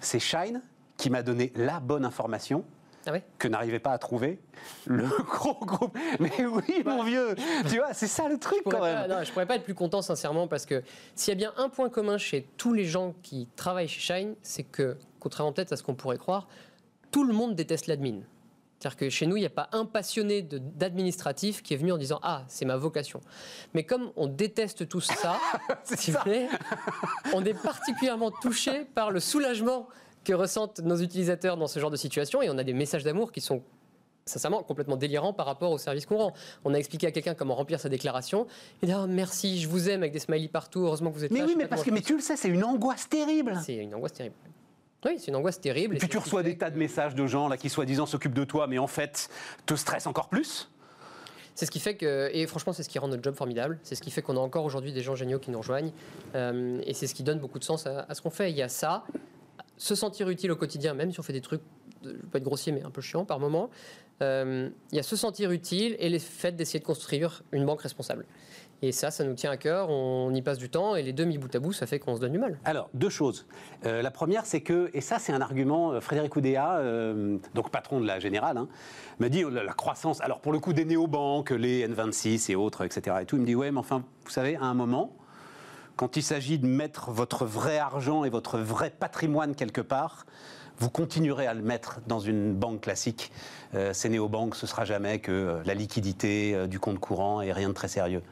C'est Shine qui m'a donné la bonne information. Ah que n'arrivait pas à trouver le gros groupe. Mais oui, mon vieux, tu vois, c'est ça le truc quand même. non, je pourrais pas être plus content sincèrement parce que s'il y a bien un point commun chez tous les gens qui travaillent chez Shine, c'est que, contrairement peut-être à ce qu'on pourrait croire, tout le monde déteste l'admin. C'est-à-dire que chez nous, il n'y a pas un passionné d'administratif qui est venu en disant Ah, c'est ma vocation. Mais comme on déteste tout ça, on est particulièrement touché par le soulagement que ressentent nos utilisateurs dans ce genre de situation. Et on a des messages d'amour qui sont sincèrement complètement délirants par rapport au service courant. On a expliqué à quelqu'un comment remplir sa déclaration. Il dit oh, merci, je vous aime avec des smileys partout. Heureusement que vous êtes mais là. Mais oui, mais parce que mais tu le sais, c'est une angoisse terrible. C'est une angoisse terrible. Oui, c'est une angoisse terrible. Et puis tu reçois des tas de messages de gens là qui soi-disant s'occupent de toi, mais en fait te stressent encore plus. C'est ce qui fait que, et franchement, c'est ce qui rend notre job formidable. C'est ce qui fait qu'on a encore aujourd'hui des gens géniaux qui nous rejoignent. Euh, et c'est ce qui donne beaucoup de sens à, à ce qu'on fait. Il y a ça, se sentir utile au quotidien, même si on fait des trucs, je vais pas être grossier, mais un peu chiant par moment. Euh, il y a se sentir utile et les faits d'essayer de construire une banque responsable. Et ça, ça nous tient à cœur, on y passe du temps, et les deux mis bout à bout, ça fait qu'on se donne du mal. Alors, deux choses. Euh, la première, c'est que, et ça c'est un argument, euh, Frédéric Oudéa, donc patron de la Générale, hein, m'a dit, oh, la, croissance, alors pour le coup des néobanques, les N26 et autres, etc. Et tout, il me dit, ouais, mais enfin, vous savez, à un moment, quand il s'agit de mettre votre vrai argent et votre vrai patrimoine quelque part, vous continuerez à le mettre dans une banque classique. Euh, ces néobanques, ce sera jamais que euh, la liquidité euh, du compte courant et rien de très sérieux.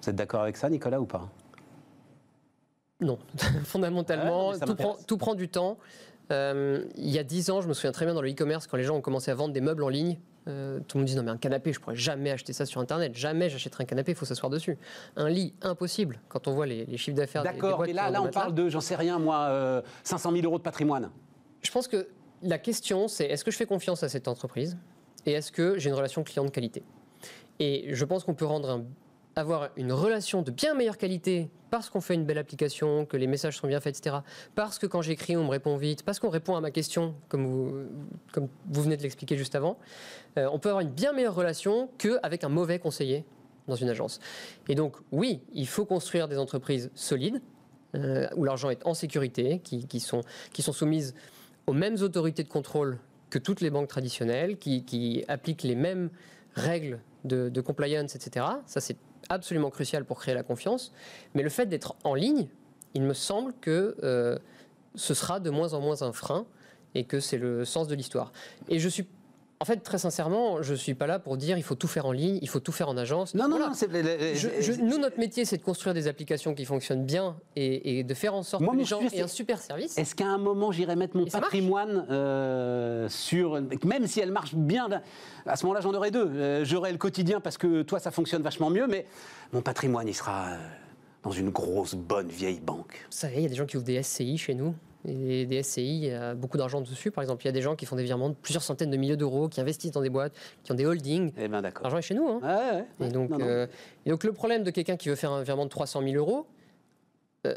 Vous êtes d'accord avec ça, Nicolas, ou pas? Non. Fondamentalement, tout, prend, du temps. il y a dix ans, je me souviens très bien dans le e-commerce, quand les gens ont commencé à vendre des meubles en ligne, euh, tout le monde dit non mais un canapé, je pourrais jamais acheter ça sur internet, jamais j'achèterai un canapé, il faut s'asseoir dessus. Un lit, impossible. Quand on voit les, chiffres d'affaires. D'accord, mais là, là on parle de, j'en sais rien moi, 500 euh, 000 euros de patrimoine. Je pense que la question c'est est-ce que je fais confiance à cette entreprise et est-ce que j'ai une relation client de qualité? Et je pense qu'on peut rendre un avoir une relation de bien meilleure qualité parce qu'on fait une belle application, que les messages sont bien faits, etc. Parce que quand j'écris, on me répond vite, parce qu'on répond à ma question, comme vous, venez de l'expliquer juste avant, euh, on peut avoir une bien meilleure relation qu'avec un mauvais conseiller dans une agence. Et donc, oui, il faut construire des entreprises solides, euh, où l'argent est en sécurité, qui, sont, qui sont soumises aux mêmes autorités de contrôle que toutes les banques traditionnelles, qui, appliquent les mêmes règles de, de compliance, etc. Ça, c'est absolument crucial pour créer la confiance. Mais le fait d'être en ligne, il me semble que euh, ce sera de moins en moins un frein et que c'est le sens de l'histoire. Et je suis en fait, très sincèrement, je ne suis pas là pour dire il faut tout faire en ligne, il faut tout faire en agence. Non, non, non. nous, notre métier, c'est de construire des applications qui fonctionnent bien et, de faire en sorte que les gens aient un super service. Est-ce qu'à un moment, j'irai mettre mon patrimoine euh, sur. Même si elle marche bien, à ce moment-là, j'en aurai deux. Euh, j'aurai le quotidien parce que toi, ça fonctionne vachement mieux, mais mon patrimoine, il sera. Euh, dans une grosse, bonne vieille banque. Vous savez, il y a des gens qui ouvrent des SCI chez nous. Et des SCI, il y a beaucoup d'argent dessus. Par exemple, il y a des gens qui font des virements de plusieurs centaines de milliers d'euros, qui investissent dans des boîtes, qui ont des holdings. Eh ben. L'argent est chez nous. Hein. et, donc, euh, et, donc, le problème de quelqu'un qui veut faire un virement de 300 000 euros, euh,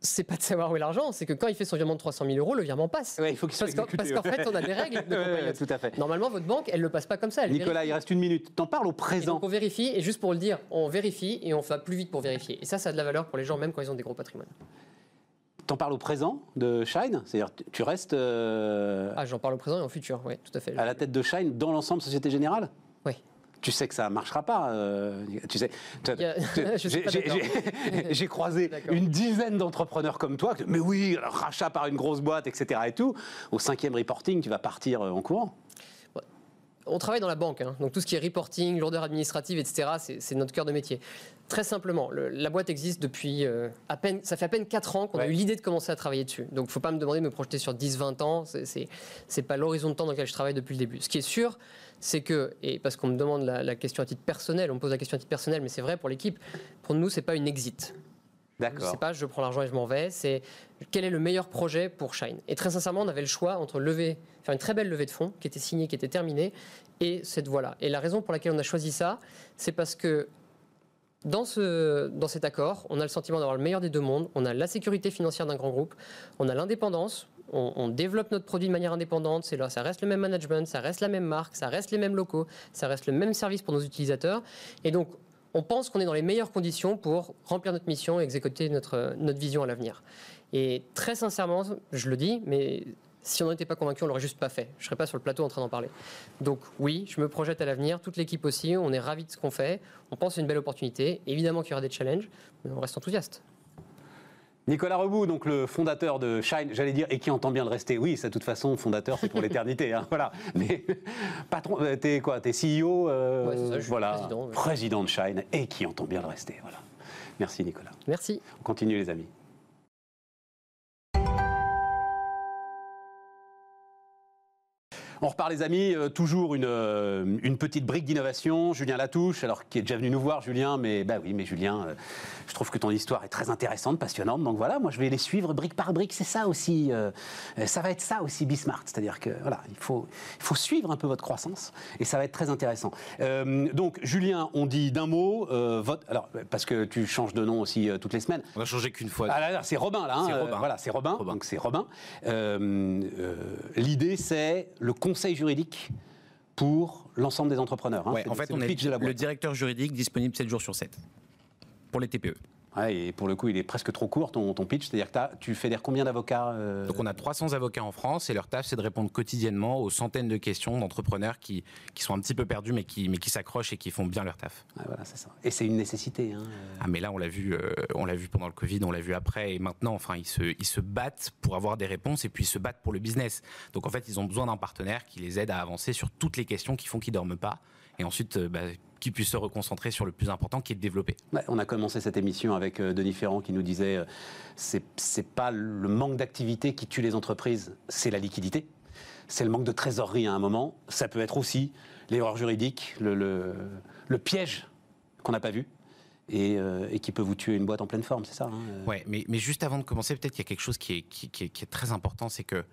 c'est pas de savoir où est l'argent, c'est que quand il fait son virement de 300 000 euros, le virement passe. Ouais, il faut qu'il soit Parce qu'en fait, on a des règles. De tout à fait. Normalement, votre banque, elle le passe pas comme ça. Nicolas, il reste une minute. T'en parles au présent. donc on vérifie, et juste pour le dire, on vérifie et on va plus vite pour vérifier. Et ça, ça a de la valeur pour les gens, même quand ils ont des gros patrimoines. T'en parles au présent de Shine? C'est-à-dire, tu restes. Euh, ah, j'en parle au présent et au futur, oui, tout à fait. À la tête de Shine dans l'ensemble Société Générale? Oui. Tu sais que ça ne marchera pas. Euh, tu sais, j'ai croisé une dizaine d'entrepreneurs comme toi. Mais oui, rachat par une grosse boîte, etc. Et tout. Au cinquième reporting, tu vas partir euh, en courant on travaille dans la banque, hein. donc tout ce qui est reporting, lourdeur administrative, etc., c'est notre cœur de métier. Très simplement, la boîte existe depuis euh, à peine, ça fait à peine 4 ans qu'on a eu l'idée de commencer à travailler dessus. Donc il ne faut pas me demander de me projeter sur 10-20 ans, c'est n'est pas l'horizon de temps dans lequel je travaille depuis le début. Ce qui est sûr, c'est que, et parce qu'on me demande la, question à titre personnel, on me pose la question à titre personnel, mais c'est vrai pour l'équipe, pour nous, c'est pas une exit. D'accord. C'est pas je prends l'argent et je m'en vais, c'est quel est le meilleur projet pour Shine? Et très sincèrement, on avait le choix entre lever, faire une très belle levée de fonds qui était signée, qui était terminée, et cette voie-là. Et la raison pour laquelle on a choisi ça, c'est parce que dans, ce, dans cet accord, on a le sentiment d'avoir le meilleur des deux mondes. On a la sécurité financière d'un grand groupe, on a l'indépendance. On, développe notre produit de manière indépendante. C'est là, ça reste le même management, ça reste la même marque, ça reste les mêmes locaux, ça reste le même service pour nos utilisateurs. Et donc, on pense qu'on est dans les meilleures conditions pour remplir notre mission et exécuter notre, vision à l'avenir. Et très sincèrement, je le dis, mais si on n'était pas convaincu, on l'aurait juste pas fait. Je serais pas sur le plateau en train d'en parler. Donc oui, je me projette à l'avenir, toute l'équipe aussi, on est ravis de ce qu'on fait, on pense à une belle opportunité. Évidemment qu'il y aura des challenges, mais on reste enthousiaste. Nicolas Rebout, donc le fondateur de Shine, j'allais dire, et qui entend bien le rester. Oui, c'est de toute façon, fondateur, c'est pour l'éternité. Hein, voilà. Mais patron, euh, t'es quoi T'es CEO euh, Voilà. Président, président de Shine, et qui entend bien le rester. Voilà. Merci Nicolas. Merci. On continue les amis. On repart les amis, euh, toujours une, euh, une, petite brique d'innovation. Julien Latouche, alors qui est déjà venu nous voir, Julien, mais bah oui, mais Julien, euh, je trouve que ton histoire est très intéressante, passionnante. Donc voilà, moi je vais les suivre brique par brique. C'est ça aussi, ça va être ça aussi Bismart, c'est-à-dire que voilà, il faut, il faut suivre un peu votre croissance et ça va être très intéressant. donc Julien, on dit d'un mot, alors parce que tu changes de nom aussi toutes les semaines. On va changer qu'une fois. Ah là, c'est Robin là. Hein, Robin. voilà, c'est Robin, Robin. Donc c'est Robin. L'idée c'est le conseil juridique pour l'ensemble des entrepreneurs. Hein. en fait, on est le directeur juridique disponible 7 jours sur 7 pour les TPE et pour le coup, il est presque trop court ton, ton pitch. C'est-à-dire que tu fédères combien d'avocats euh Donc on a 300 avocats en France et leur tâche, c'est de répondre quotidiennement aux centaines de questions d'entrepreneurs qui, qui sont un petit peu perdus, mais qui, mais qui s'accrochent et qui font bien leur taf. voilà, c'est ça. Et c'est une nécessité. Hein, euh. Ah, mais là, on l'a vu, euh, on l'a vu pendant le Covid, on l'a vu après, et maintenant, enfin, ils se, ils se battent pour avoir des réponses et puis ils se battent pour le business. Donc en fait, ils ont besoin d'un partenaire qui les aide à avancer sur toutes les questions qui font qu'ils dorment pas. Et ensuite, bah, qui puisse se reconcentrer sur le plus important qui est de développer. on a commencé cette émission avec euh, Denis Ferrand qui nous disait euh, c'est c'est pas le manque d'activité qui tue les entreprises, c'est la liquidité. C'est le manque de trésorerie à un moment. Ça peut être aussi l'erreur juridique, le, le, piège qu'on n'a pas vu. Et, euh, et, qui peut vous tuer une boîte en pleine forme, c'est ça hein, Ouais, mais, mais, juste avant de commencer, peut-être qu'il y a quelque chose qui est, qui, est, très important, c'est que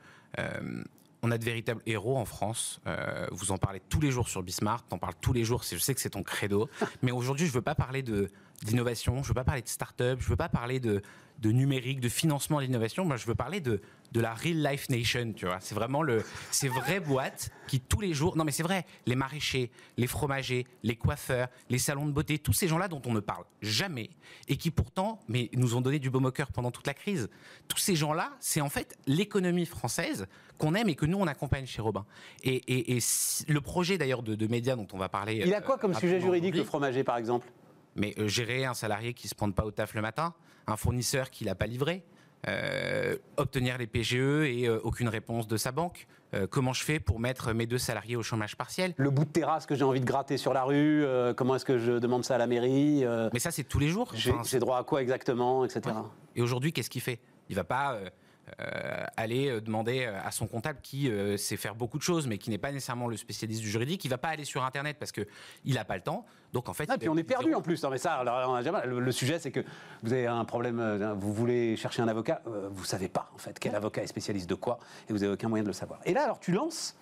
on a de véritables héros en France. Euh, vous en parlez tous les jours sur Bismarck, en parles tous les jours. Je sais que c'est ton credo. Mais aujourd'hui, je ne veux pas parler de d'innovation, je ne veux pas parler de start-up, je ne veux pas parler de, de numérique, de financement de l'innovation. Moi, je veux parler de, de la real life nation, tu vois. C'est vraiment le, ces vraies boîtes qui tous les jours, non mais c'est vrai, les maraîchers, les fromagers, les coiffeurs, les salons de beauté, tous ces gens-là dont on ne parle jamais et qui pourtant, mais nous ont donné du baume au cœur pendant toute la crise. Tous ces gens-là, c'est en fait l'économie française qu'on aime et que nous on accompagne chez Robin. Et, le projet d'ailleurs de, de médias dont on va parler. Il a quoi comme euh, sujet juridique le fromager par exemple? Mais euh, gérer un salarié qui se pointe pas au taf le matin, un fournisseur qui l'a pas livré, euh, obtenir les PGE et euh, aucune réponse de sa banque. comment je fais pour mettre mes deux salariés au chômage partiel? Le bout de terrasse que j'ai envie de gratter sur la rue, comment est-ce que je demande ça à la mairie Mais ça, c'est tous les jours. J'ai droit à quoi exactement, etc. Et aujourd'hui, qu'est-ce qu'il fait? Il va pas euh, aller euh, demander euh, à son comptable qui sait faire beaucoup de choses, mais qui n'est pas nécessairement le spécialiste du juridique, il va pas aller sur Internet parce qu'il n'a pas le temps. Donc en fait, ah, puis on est perdu en plus. Non, mais ça, alors, le, sujet, c'est que vous avez un problème, vous voulez chercher un avocat, vous savez pas en fait quel avocat est spécialiste de quoi, et vous avez aucun moyen de le savoir. Et là, alors tu lances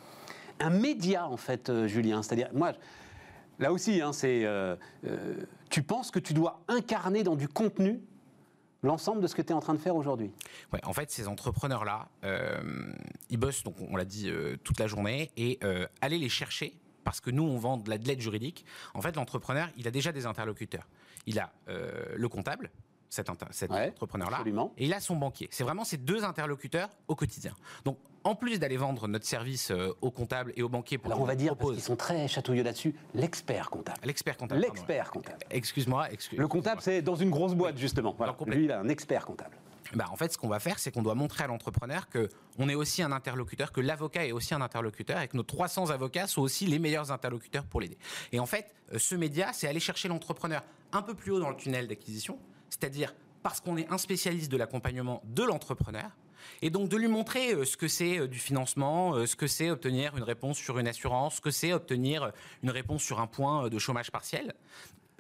un média en fait, Julien. C'est-à-dire, moi, là aussi, hein, c'est, tu penses que tu dois incarner dans du contenu l'ensemble de ce que tu es en train de faire aujourd'hui ouais, En fait, ces entrepreneurs-là, euh, ils bossent, donc on l'a dit, euh, toute la journée, et euh, aller les chercher, parce que nous, on vend de l'aide juridique. En fait, l'entrepreneur, il a déjà des interlocuteurs. Il a le comptable, cet, entrepreneur-là, et il a son banquier. C'est vraiment ces deux interlocuteurs au quotidien. Donc, en plus d'aller vendre notre service euh, aux comptables et aux banquiers pour Alors on va dire, parce qu'ils sont très chatouilleux là-dessus, l'expert comptable. L'expert comptable. L'expert comptable. Excuse-moi. Excuse le comptable, c'est dans une grosse boîte, justement. Voilà. Lui, il a un expert comptable. Bah, en fait, ce qu'on va faire, c'est qu'on doit montrer à l'entrepreneur que on est aussi un interlocuteur, que l'avocat est aussi un interlocuteur, et que nos 300 avocats sont aussi les meilleurs interlocuteurs pour l'aider. Et en fait, euh, ce média, c'est aller chercher l'entrepreneur un peu plus haut dans le tunnel d'acquisition, c'est-à-dire parce qu'on est un spécialiste de l'accompagnement de l'entrepreneur, et donc de lui montrer euh, ce que c'est euh, du financement, euh, ce que c'est obtenir une réponse sur une assurance, ce que c'est obtenir une réponse sur un point de chômage partiel.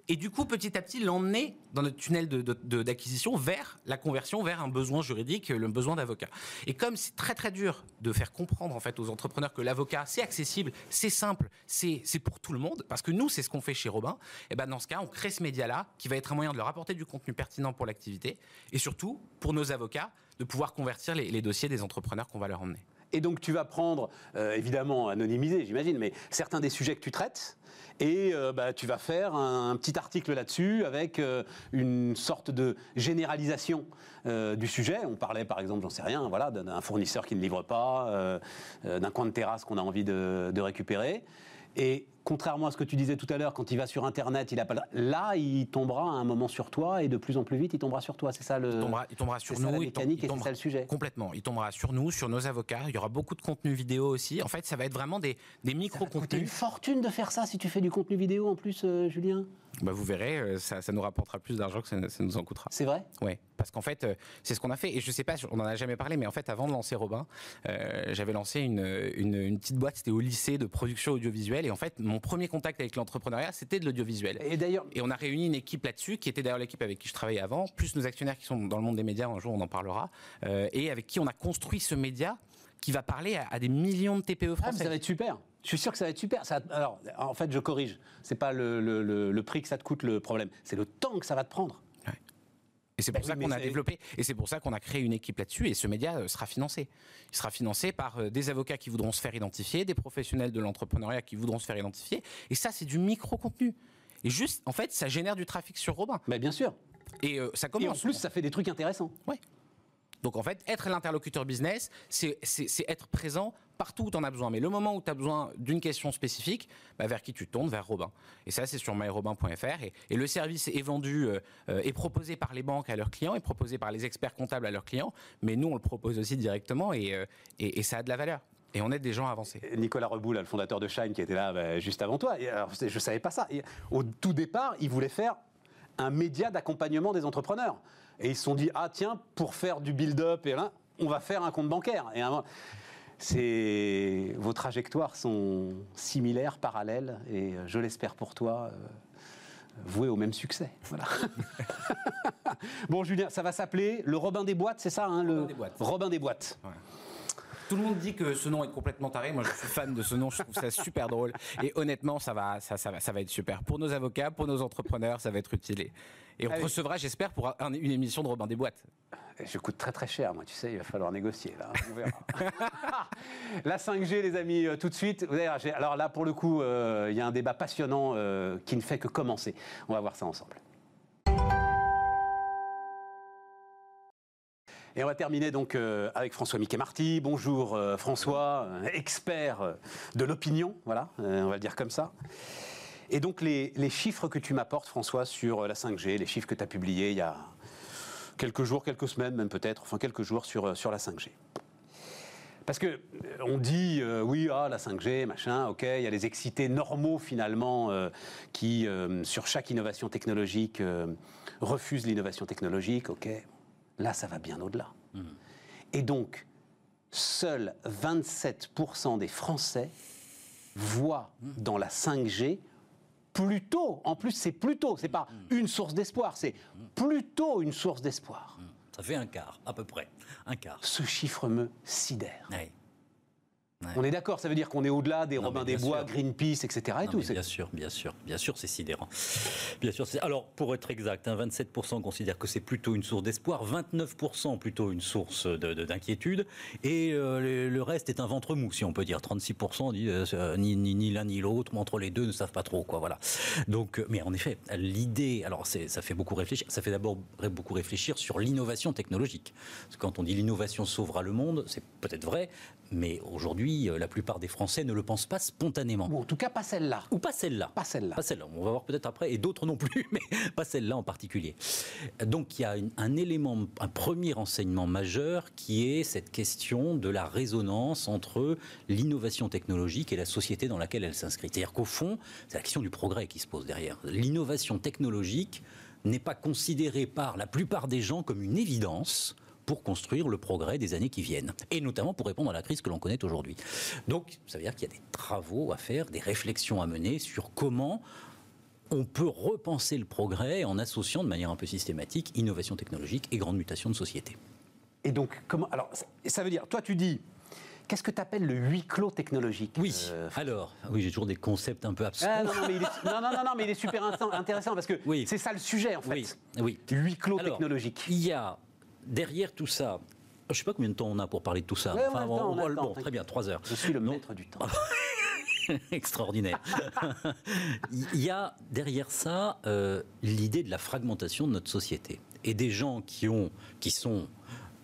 Et du coup, petit à petit, l'emmener dans notre tunnel d'acquisition vers la conversion, vers un besoin juridique, le besoin d'avocat. Et comme c'est très très dur de faire comprendre en fait aux entrepreneurs que l'avocat c'est accessible, c'est simple, c'est pour tout le monde, parce que nous c'est ce qu'on fait chez Robin. Et ben dans ce cas, on crée ce média-là qui va être un moyen de leur apporter du contenu pertinent pour l'activité et surtout pour nos avocats de pouvoir convertir les dossiers des entrepreneurs qu'on va leur emmener. Et donc tu vas prendre, euh, évidemment anonymisé j'imagine, mais certains des sujets que tu traites, et euh, bah, tu vas faire un, petit article là-dessus avec euh, une sorte de généralisation du sujet. On parlait par exemple, j'en sais rien, voilà, d'un fournisseur qui ne livre pas, d'un coin de terrasse qu'on a envie de, de récupérer. Et contrairement à ce que tu disais tout à l'heure, quand il va sur Internet, il a pas là, il tombera à un moment sur toi et de plus en plus vite, il tombera sur toi. C'est ça le. Il tombera, il tombera sur nous. La mécanique et c'est ça le sujet. Complètement. Il tombera sur nous, sur nos avocats. Il y aura beaucoup de contenu vidéo aussi. En fait, ça va être vraiment des, des micro-contenus. une fortune de faire ça si tu fais du contenu vidéo en plus, euh, Julien. Bah vous verrez, euh, ça, nous rapportera plus d'argent que ça, nous en coûtera. C'est vrai? Oui, parce qu'en fait, euh, c'est ce qu'on a fait. Et je sais pas, on n'en a jamais parlé, mais en fait, avant de lancer Robin, j'avais lancé une, une, une, petite boîte, c'était au lycée de production audiovisuelle. Et en fait, mon premier contact avec l'entrepreneuriat, c'était de l'audiovisuel. Et d'ailleurs, et on a réuni une équipe là-dessus, qui était d'ailleurs l'équipe avec qui je travaillais avant, plus nos actionnaires qui sont dans le monde des médias. Un jour, on en parlera, euh, et avec qui on a construit ce média qui va parler à, des millions de TPE français. Ah, ça va être super. Je suis sûr que ça va être super. Ça, alors, en fait, je corrige. C'est pas le, le, prix que ça te coûte le problème, c'est le temps que ça va te prendre. Et c'est pour bah ça qu'on a développé, et c'est pour ça qu'on a créé une équipe là-dessus, et ce média euh, sera financé. Il sera financé par euh, des avocats qui voudront se faire identifier, des professionnels de l'entrepreneuriat qui voudront se faire identifier, et ça, c'est du micro-contenu. Et juste, en fait, ça génère du trafic sur Robin. Mais bien sûr. Et euh, ça commence. Et en plus, ça fait des trucs intéressants. Ouais. Donc en fait, être l'interlocuteur business, c'est être présent partout où tu en as besoin. Mais le moment où tu as besoin d'une question spécifique, bah, vers qui tu tournes? Vers Robin. Et ça, c'est sur myrobin.fr. Et, le service est vendu, euh, euh, est proposé par les banques à leurs clients, est proposé par les experts comptables à leurs clients. Mais nous, on le propose aussi directement et, euh, ça a de la valeur. Et on aide des gens à avancer. Nicolas Reboul, le fondateur de Shine, qui était là bah, juste avant toi. je ne savais pas ça. au tout départ, il voulait faire un média d'accompagnement des entrepreneurs. Et ils se sont dit, ah tiens, pour faire du build-up, on va faire un compte bancaire. Et c'est vos trajectoires sont similaires, parallèles, et je l'espère pour toi, euh, vouées au même succès. Voilà. bon, Julien, ça va s'appeler le Robin des boîtes, c'est ça, hein, Robin des boîtes. Robin des boîtes. Tout le monde dit que ce nom est complètement taré. Moi, je suis fan de ce nom. Je trouve ça super drôle. Et honnêtement, ça va, ça, ça va, ça va être super. Pour nos avocats, pour nos entrepreneurs, ça va être utile. Et on recevra, j'espère, pour une émission de Robin des Boîtes. Je coûte très très cher, moi, tu sais, il va falloir négocier, là. On verra. la 5G, les amis, euh, tout de suite. Alors là, pour le coup, euh, il y a un débat passionnant euh, qui ne fait que commencer. On va voir ça ensemble. Et on va terminer donc avec François Mickey Marty. Bonjour François, expert de l'opinion, voilà, on va le dire comme ça. Et donc les, chiffres que tu m'apportes François sur la 5G, les chiffres que tu as publiés il y a quelques jours, quelques semaines même peut-être, enfin quelques jours sur, euh, la 5G. Parce que euh, on dit euh, oui, ah, la 5G, machin, ok, il y a les excités normaux finalement qui, sur chaque innovation technologique, refusent l'innovation technologique, ok. Là, ça va bien au-delà. Mmh. Et donc, seuls 27% des Français voient mmh. dans la 5G plutôt, en plus c'est plutôt, c'est pas mm. une source d'espoir, c'est plutôt une source d'espoir. Ça fait un quart, à peu près. Un quart. Ce chiffre me sidère. On est d'accord, ça veut dire qu'on est au-delà des Robins des Bois, Greenpeace, etc. Et tout, bien sûr, bien sûr, bien sûr, c'est sidérant. Bien sûr, alors pour être exact, 27% hein, considèrent que c'est plutôt une source d'espoir, 29% plutôt une source d'inquiétude, et euh, le, reste est un ventre mou, si on peut dire. 36% disent euh, ni, ni, l'un ni l'autre, entre les deux ne savent pas trop, quoi. Voilà. Donc, euh, mais en effet, l'idée, alors ça fait beaucoup réfléchir. Ça fait d'abord beaucoup réfléchir sur l'innovation technologique. Parce que quand on dit l'innovation sauvera le monde, c'est peut-être vrai, mais aujourd'hui, euh, la plupart des Français ne le pensent pas spontanément. Ou en tout cas, pas celle-là. Ou pas celle-là. Pas celle-là. Pas celle-là. On va voir peut-être après, et d'autres non plus, mais pas celle-là en particulier. Donc il y a un élément, un premier enseignement majeur qui est cette question de la résonance entre l'innovation technologique et la société dans laquelle elle s'inscrit. C'est-à-dire qu'au fond, c'est la question du progrès qui se pose derrière. L'innovation technologique n'est pas considérée par la plupart des gens comme une évidence pour construire le progrès des années qui viennent, et notamment pour répondre à la crise que l'on connaît aujourd'hui. Donc, ça veut dire qu'il y a des travaux à faire, des réflexions à mener sur comment on peut repenser le progrès en associant de manière un peu systématique innovation technologique et grande mutation de société. Et donc, comment Alors, ça veut dire, toi, tu dis, Qu'est-ce que tu appelles le huis clos technologique Oui, euh, alors, oui, j'ai toujours des concepts un peu absurdes. Ah, non, non, est, non, non, non, mais il est super intéressant parce que oui. c'est ça le sujet, en fait. Oui, oui. Huis clos technologique. Il y a derrière tout ça, je ne sais pas combien de temps on a pour parler de tout ça. enfin, bon, très bien, trois heures. Je suis le maître du temps. Extraordinaire. Il y a derrière ça euh, l'idée de la fragmentation de notre société et des gens qui ont, qui sont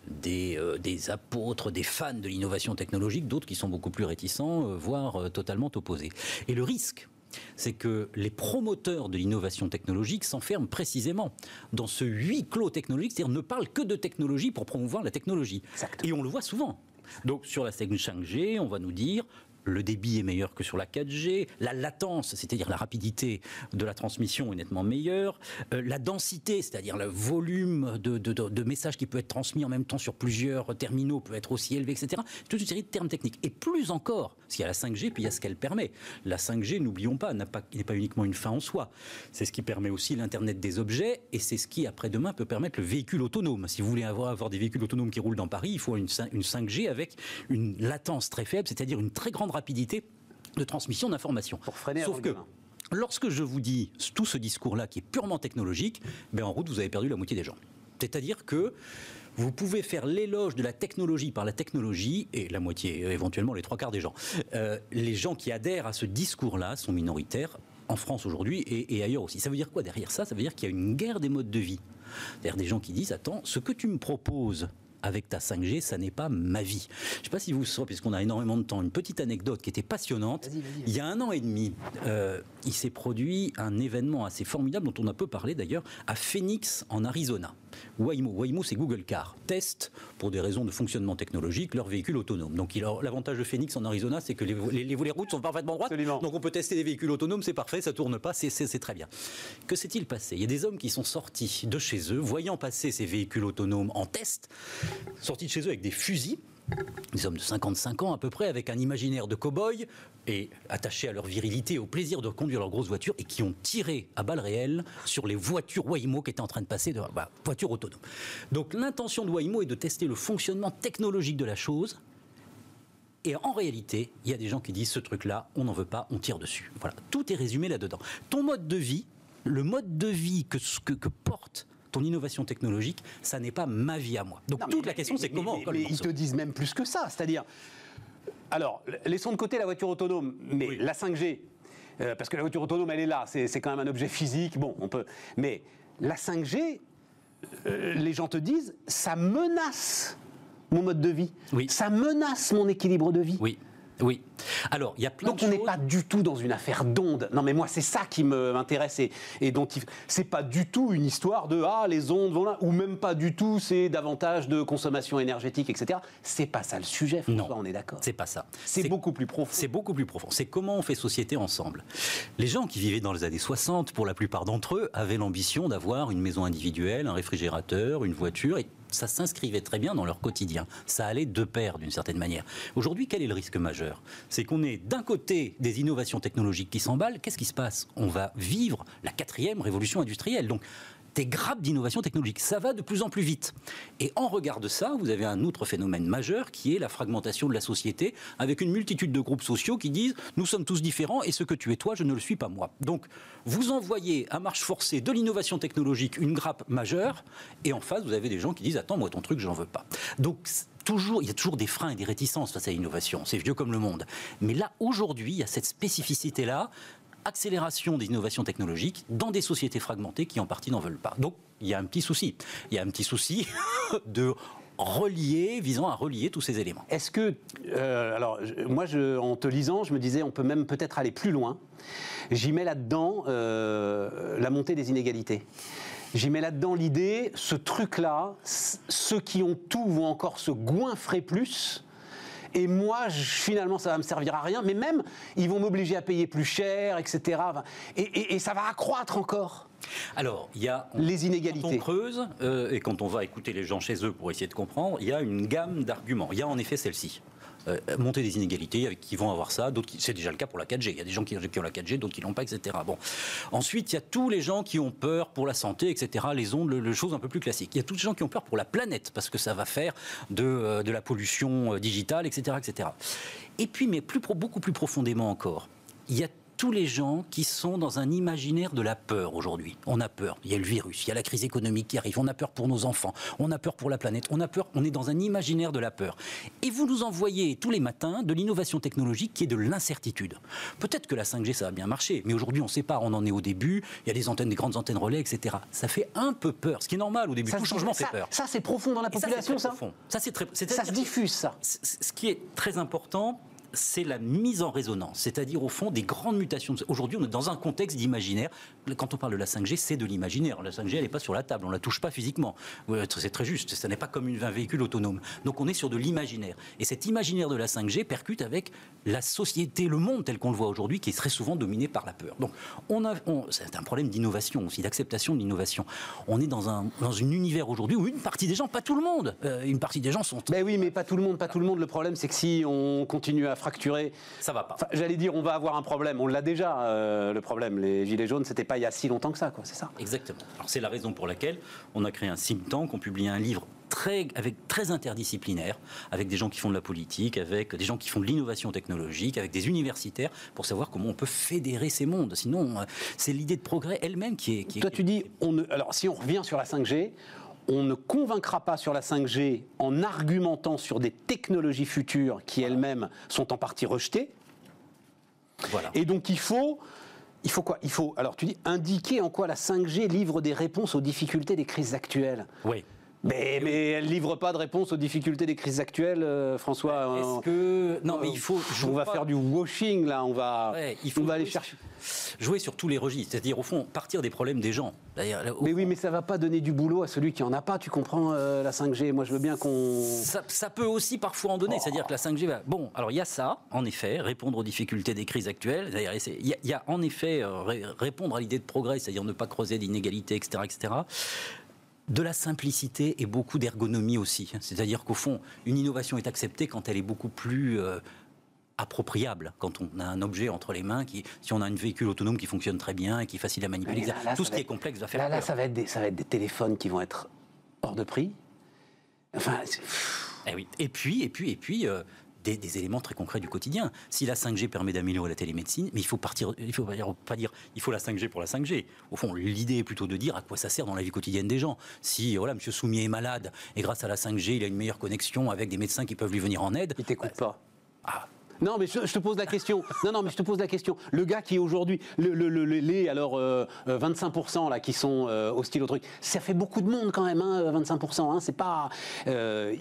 des, euh, des, apôtres, des fans de l'innovation technologique, d'autres qui sont beaucoup plus réticents, euh, voire totalement opposés. Et le risque, c'est que les promoteurs de l'innovation technologique s'enferment précisément dans ce huis clos technologique, c'est-à-dire ne parlent que de technologie pour promouvoir la technologie. Et on le voit souvent. Donc sur la 5G, on va nous dire le débit est meilleur que sur la 4G, la latence, c'est-à-dire la rapidité de la transmission est nettement meilleure, euh, la densité, c'est-à-dire le volume de, messages qui peut être transmis en même temps sur plusieurs terminaux peut être aussi élevé, etc. Toute une série de termes techniques. Et plus encore, parce qu'il y a la 5G, puis il y a ce qu'elle permet. La 5G, n'oublions pas, n'est pas, uniquement une fin en soi. C'est ce qui permet aussi l'Internet des objets, et c'est ce qui, après-demain, peut permettre le véhicule autonome. Si vous voulez avoir, avoir des véhicules autonomes qui roulent dans Paris, il faut une, une 5G avec une latence très faible, c'est-à-dire une très grande rapidité de transmission d'informations. Pour freiner Sauf que, lorsque je vous dis tout ce discours-là qui est purement technologique, ben en route, vous avez perdu la moitié des gens. C'est-à-dire que vous pouvez faire l'éloge de la technologie par la technologie, et la moitié, éventuellement les trois quarts des gens. Euh, les gens qui adhèrent à ce discours-là sont minoritaires en France aujourd'hui et, et, ailleurs aussi. Ça veut dire quoi derrière ça? Ça veut dire qu'il y a une guerre des modes de vie. C'est-à-dire des gens qui disent, attends, ce que tu me proposes avec ta 5G, ça n'est pas ma vie. Je ne sais pas si vous savez, puisqu'on a énormément de temps, une petite anecdote qui était passionnante. Il y a un an et demi, euh, il s'est produit un événement assez formidable dont on a peu parlé d'ailleurs à Phoenix en Arizona. Waymo. Waymo, c'est Google Car. Test, pour des raisons de fonctionnement technologique, leur véhicule autonome. Donc l'avantage de Phoenix en Arizona, c'est que les, les, les, routes sont parfaitement droites. Donc on peut tester des véhicules autonomes, c'est parfait, ça tourne pas, c'est très bien. Que s'est-il passé? Il y a des hommes qui sont sortis de chez eux, voyant passer ces véhicules autonomes en test, sortis de chez eux avec des fusils des hommes de 55 ans à peu près, avec un imaginaire de cow-boy et attachés à leur virilité, au plaisir de conduire leur grosse voiture, et qui ont tiré à balles réelles sur les voitures Waymo qui étaient en train de passer de bah, voitures autonomes. Donc l'intention de Waymo est de tester le fonctionnement technologique de la chose, Et en réalité, il y a des gens qui disent ce truc-là, on n'en veut pas, on tire dessus. Voilà, tout est résumé là-dedans. Ton mode de vie, le mode de vie que, que, que porte ton innovation technologique, ça n'est pas ma vie à moi. Donc toute la question, c'est comment mais, ils te disent même plus que ça. C'est-à-dire, alors, laissons de côté la voiture autonome, mais la 5G, euh, parce que la voiture autonome, elle est là, c'est quand même un objet physique, bon, on peut. Mais la 5G, euh, les gens te disent, ça menace mon mode de vie. Oui. Ça menace mon équilibre de vie. Oui. Oui. Alors, il y a plein Donc, on n'est pas du tout dans une affaire d'ondes. Non, mais moi, c'est ça qui m'intéresse et, et, dont il... c'est pas du tout une histoire de ah les ondes vont là ou même pas du tout. C'est davantage de consommation énergétique, etc. C'est pas ça le sujet. François, non, on est d'accord. C'est pas ça. C'est beaucoup plus profond. C'est beaucoup plus profond. C'est comment on fait société ensemble. Les gens qui vivaient dans les années 60, pour la plupart d'entre eux, avaient l'ambition d'avoir une maison individuelle, un réfrigérateur, une voiture et ça s'inscrivait très bien dans leur quotidien. Ça allait de pair d'une certaine manière. Aujourd'hui, quel est le risque majeur? C'est qu'on est d'un côté des innovations technologiques qui s'emballent. Qu'est-ce qui se passe? On va vivre la quatrième révolution industrielle. Donc des grappes d'innovation technologique. Ça va de plus en plus vite. Et en regard de ça, vous avez un autre phénomène majeur qui est la fragmentation de la société, avec une multitude de groupes sociaux qui disent nous sommes tous différents et ce que tu es toi, je ne le suis pas moi. Donc vous envoyez à marche forcée de l'innovation technologique une grappe majeure, et en face vous avez des gens qui disent attends moi ton truc j'en veux pas. Donc Toujours, il y a toujours des freins et des réticences face à l'innovation. C'est vieux comme le monde. Mais là, aujourd'hui, il y a cette spécificité-là accélération des innovations technologiques dans des sociétés fragmentées qui en partie n'en veulent pas. Donc il y a un petit souci. Il y a un petit souci de relier, visant à relier tous ces éléments. Est-ce que, euh, alors moi, en te lisant, je me disais, on peut même peut-être aller plus loin. J'y mets là-dedans euh, la montée des inégalités. J'y mets là-dedans l'idée, ce truc-là, ceux qui ont tout vont encore se goinfrer plus et moi, finalement, ça va me servir à rien. Mais même, ils vont m'obliger à payer plus cher, etc. Et, ça va accroître encore. Alors, il y a les inégalités. Quand on creuse euh, et quand on va écouter les gens chez eux pour essayer de comprendre, il y a une gamme d'arguments. Il y a en effet celle-ci. Euh, des inégalités avec qui vont avoir ça, d'autres c'est déjà le cas pour la 4G. Il y a des gens qui, ont la 4G, d'autres qui l'ont pas, etc. Bon. Ensuite, il y a tous les gens qui ont peur pour la santé, etc. Les ondes, le, chose un peu plus classique. Il y a tous les gens qui ont peur pour la planète parce que ça va faire de, euh, de la pollution euh, digitale, etc., etc. Et puis, mais plus, beaucoup plus profondément encore, il y a tous les gens qui sont dans un imaginaire de la peur aujourd'hui. On a peur. Il y a le virus, il y a la crise économique qui arrive. On a peur pour nos enfants. On a peur pour la planète. On a peur. On est dans un imaginaire de la peur. Et vous nous envoyez tous les matins de l'innovation technologique qui est de l'incertitude. Peut-être que la 5G ça a bien marché, mais aujourd'hui on ne sait pas. On en est au début. Il y a des antennes, des grandes antennes relais, etc. Ça fait un peu peur. Ce qui est normal au début. Tout changement fait peur. Ça c'est profond dans la population. Ça, ça c'est très. Ça se diffuse ça. Ce qui est très important c'est la mise en résonance, c'est-à-dire au fond des grandes mutations. Aujourd'hui, on est dans un contexte d'imaginaire. Quand on parle de la 5G, c'est de l'imaginaire. La 5G, elle n'est pas sur la table, on ne la touche pas physiquement. C'est très juste, ce n'est pas comme un véhicule autonome. Donc on est sur de l'imaginaire. Et cet imaginaire de la 5G percute avec la société, le monde tel qu'on le voit aujourd'hui, qui est très souvent dominé par la peur. Donc on a, c'est un problème d'innovation aussi, d'acceptation de l'innovation. On est dans un, dans un univers aujourd'hui où une partie des gens, pas tout le monde, euh, une partie des gens sont... Mais oui, mais pas tout le monde, pas tout le monde. Le problème, c'est que si on continue à fracturé. Ça va pas. J'allais dire, on va avoir un problème. On l'a déjà, euh, le problème. Les Gilets jaunes, c'était pas il y a si longtemps que ça, quoi. C'est ça. Exactement. Alors, c'est la raison pour laquelle on a créé un think tank, on publie un livre Très, avec, très interdisciplinaire, avec des gens qui font de la politique, avec des gens qui font de l'innovation technologique, avec des universitaires, pour savoir comment on peut fédérer ces mondes. Sinon, euh, c'est l'idée de progrès elle-même qui est... Qui Toi, tu dis, on ne, alors si on revient sur la 5G, on ne convaincra pas sur la 5G en argumentant sur des technologies futures qui elles-mêmes sont en partie rejetées. Voilà. Et donc il faut, il faut quoi? Il faut, alors tu dis, indiquer en quoi la 5G livre des réponses aux difficultés des crises actuelles. Oui. Mais, mais, elle livre pas de réponse aux difficultés des crises actuelles, euh, François. Est-ce que non, mais il faut. On va faire du washing là. On va. il faut on va aller chercher. Jouer sur tous les registres, c'est-à-dire au fond partir des problèmes des gens. Mais oui, mais ça va pas donner du boulot à celui qui en a pas. Tu comprends euh, la 5G Moi, je veux bien qu'on. Ça, peut aussi parfois en donner, c'est-à-dire que la 5G va. Bon, alors il y a ça, en effet, répondre aux difficultés des crises actuelles. Il y, a en effet euh, répondre à l'idée de progrès, c'est-à-dire ne pas creuser d'inégalités, etc., etc de la simplicité et beaucoup d'ergonomie aussi. C'est-à-dire qu'au fond, une innovation est acceptée quand elle est beaucoup plus euh, appropriable, quand on a un objet entre les mains, qui, si on a un véhicule autonome qui fonctionne très bien et qui est facile à manipuler, tout ce qui est complexe va faire là, Là, ça va, être des, ça va être des téléphones qui vont être hors de prix. Enfin, eh oui. Et puis, et puis, et puis, euh, des, éléments très concrets du quotidien. Si la 5G permet d'améliorer la télémédecine, mais il faut partir, il faut pas dire, il faut la 5G pour la 5G. Au fond, l'idée est plutôt de dire à quoi ça sert dans la vie quotidienne des gens. Si voilà, M. Soumier est malade et grâce à la 5G, il a une meilleure connexion avec des médecins qui peuvent lui venir en aide. Il t'écoute pas. Ah, non, mais je, te pose la question. Non, non, mais je te pose la question. Le gars qui aujourd'hui, le, les alors 25% euh, euh, là qui sont euh, hostiles au truc, ça fait beaucoup de monde quand même, hein, 25%. Hein, c'est pas, mais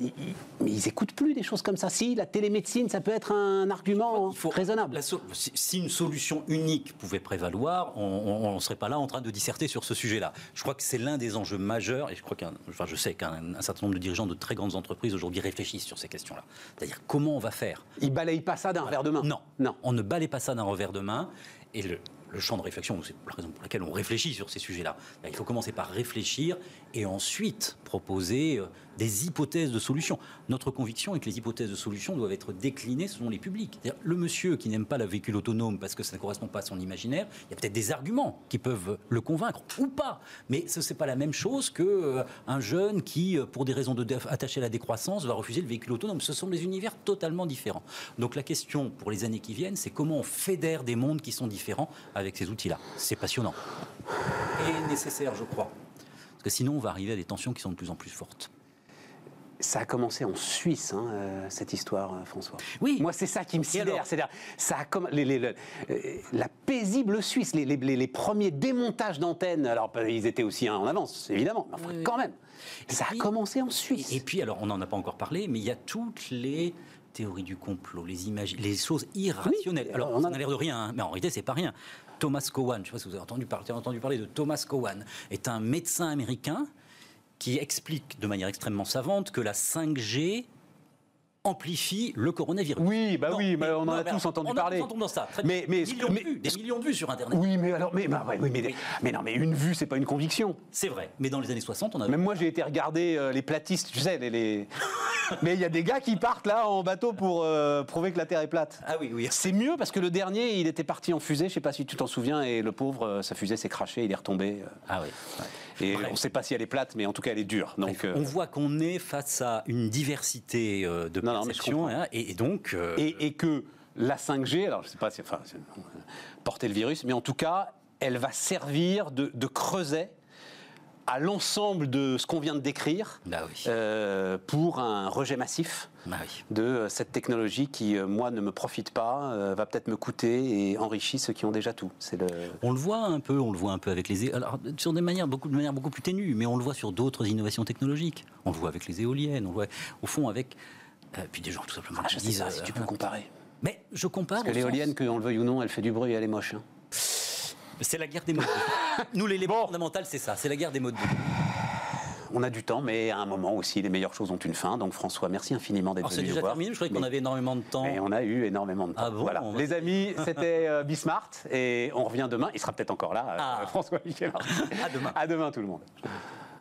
ils écoutent plus des choses comme ça. Si la télémédecine, ça peut être un argument raisonnable. si une solution unique pouvait prévaloir, on ne serait pas là en train de disserter sur ce sujet-là. Je crois que c'est l'un des enjeux majeurs, et je crois qu'un, enfin, je sais qu'un certain nombre de dirigeants de très grandes entreprises aujourd'hui réfléchissent sur ces questions-là. C'est-à-dire comment on va faire? Ils balayent pas ça d'un revers de main. Non, non, on ne balaye pas ça d'un revers de main. Et le, le champ de réflexion, c'est la raison pour laquelle on réfléchit sur ces sujets-là. Il faut commencer par réfléchir et ensuite proposer euh, des hypothèses de solutions. Notre conviction est que les hypothèses de solutions doivent être déclinées selon les publics. Le monsieur qui n'aime pas le véhicule autonome parce que ça ne correspond pas à son imaginaire, il y a peut-être des arguments qui peuvent le convaincre ou pas. Mais ce n'est pas la même chose qu'un euh, jeune qui, euh, pour des raisons de attacher à la décroissance, va refuser le véhicule autonome. Ce sont des univers totalement différents. Donc la question pour les années qui viennent, c'est comment on fédère des mondes qui sont différents avec ces outils-là. C'est passionnant et nécessaire, je crois. Parce que sinon, on va arriver à des tensions qui sont de plus en plus fortes. Ça a commencé en Suisse, hein, euh, cette histoire, euh, François. Oui. Moi, c'est ça qui me sidère. C'est-à-dire, ça a comme euh, la paisible Suisse, les, premiers démontages d'antennes. Alors, ils étaient aussi en avance, évidemment, mais quand même. ça a commencé en Suisse. Et puis, alors, on n'en a pas encore parlé, mais il y a toutes les théories du complot, les images, les choses irrationnelles. alors, on a l'air de rien, hein, mais en réalité, c'est pas rien. Thomas Cowan, je ne sais pas si vous avez entendu parler, entendu parler de Thomas Cowan, est un médecin américain qui explique de manière extrêmement savante que la 5G amplifie le coronavirus. Oui, bah oui, mais on en a tous entendu parler. On dans ça. mais, mais, des, millions de vues, des millions de vues sur Internet. Oui, mais alors, mais, bah, oui, mais, mais, non, mais une vue, c'est pas une conviction. C'est vrai. Mais dans les années 60, on a. Même moi, j'ai été regarder euh, les platistes, tu sais, les. mais il y a des gars qui partent là en bateau pour euh, prouver que la Terre est plate. Ah oui, oui. C'est mieux parce que le dernier, il était parti en fusée, je sais pas si tu t'en souviens, et le pauvre, euh, sa fusée s'est crachée, il est retombé. Ah oui. Et on ne sait pas si elle est plate, mais en tout cas, elle est dure. Donc, on voit qu'on est face à une diversité de perceptions. Hein, et, donc. Et, que la 5G, alors je ne sais pas si. Enfin, porter le virus, mais en tout cas, elle va servir de, de creuset à l'ensemble de ce qu'on vient de décrire bah euh, pour un rejet massif bah de euh, cette technologie qui, euh, moi, ne me profite pas, va peut-être me coûter et enrichit ceux qui ont déjà tout. C'est le... On le voit un peu, on le voit un peu avec les alors sur des manières beaucoup de manière beaucoup plus ténue, mais on le voit sur d'autres innovations technologiques. On le voit avec les éoliennes, on le voit au fond avec puis des gens tout simplement ah, je disent si tu peux comparer. Mais je compare. Parce que l'éolienne, qu'on le veuille ou non, elle fait du bruit et elle est moche. Hein. C'est la guerre des modes. Nous, l'élément bon. fondamental, c'est ça. C'est la guerre des modes. On a du temps, mais à un moment aussi, les meilleures choses ont une fin. Donc François, merci infiniment d'être venu nous voir. terminé, je croyais qu'on avait énormément de temps. Et on a eu énormément de temps. Ah bon, voilà. Les amis, c'était euh, Bismart et on revient demain. Il sera peut-être encore là, euh, ah. François Michel. à demain. À demain tout le monde.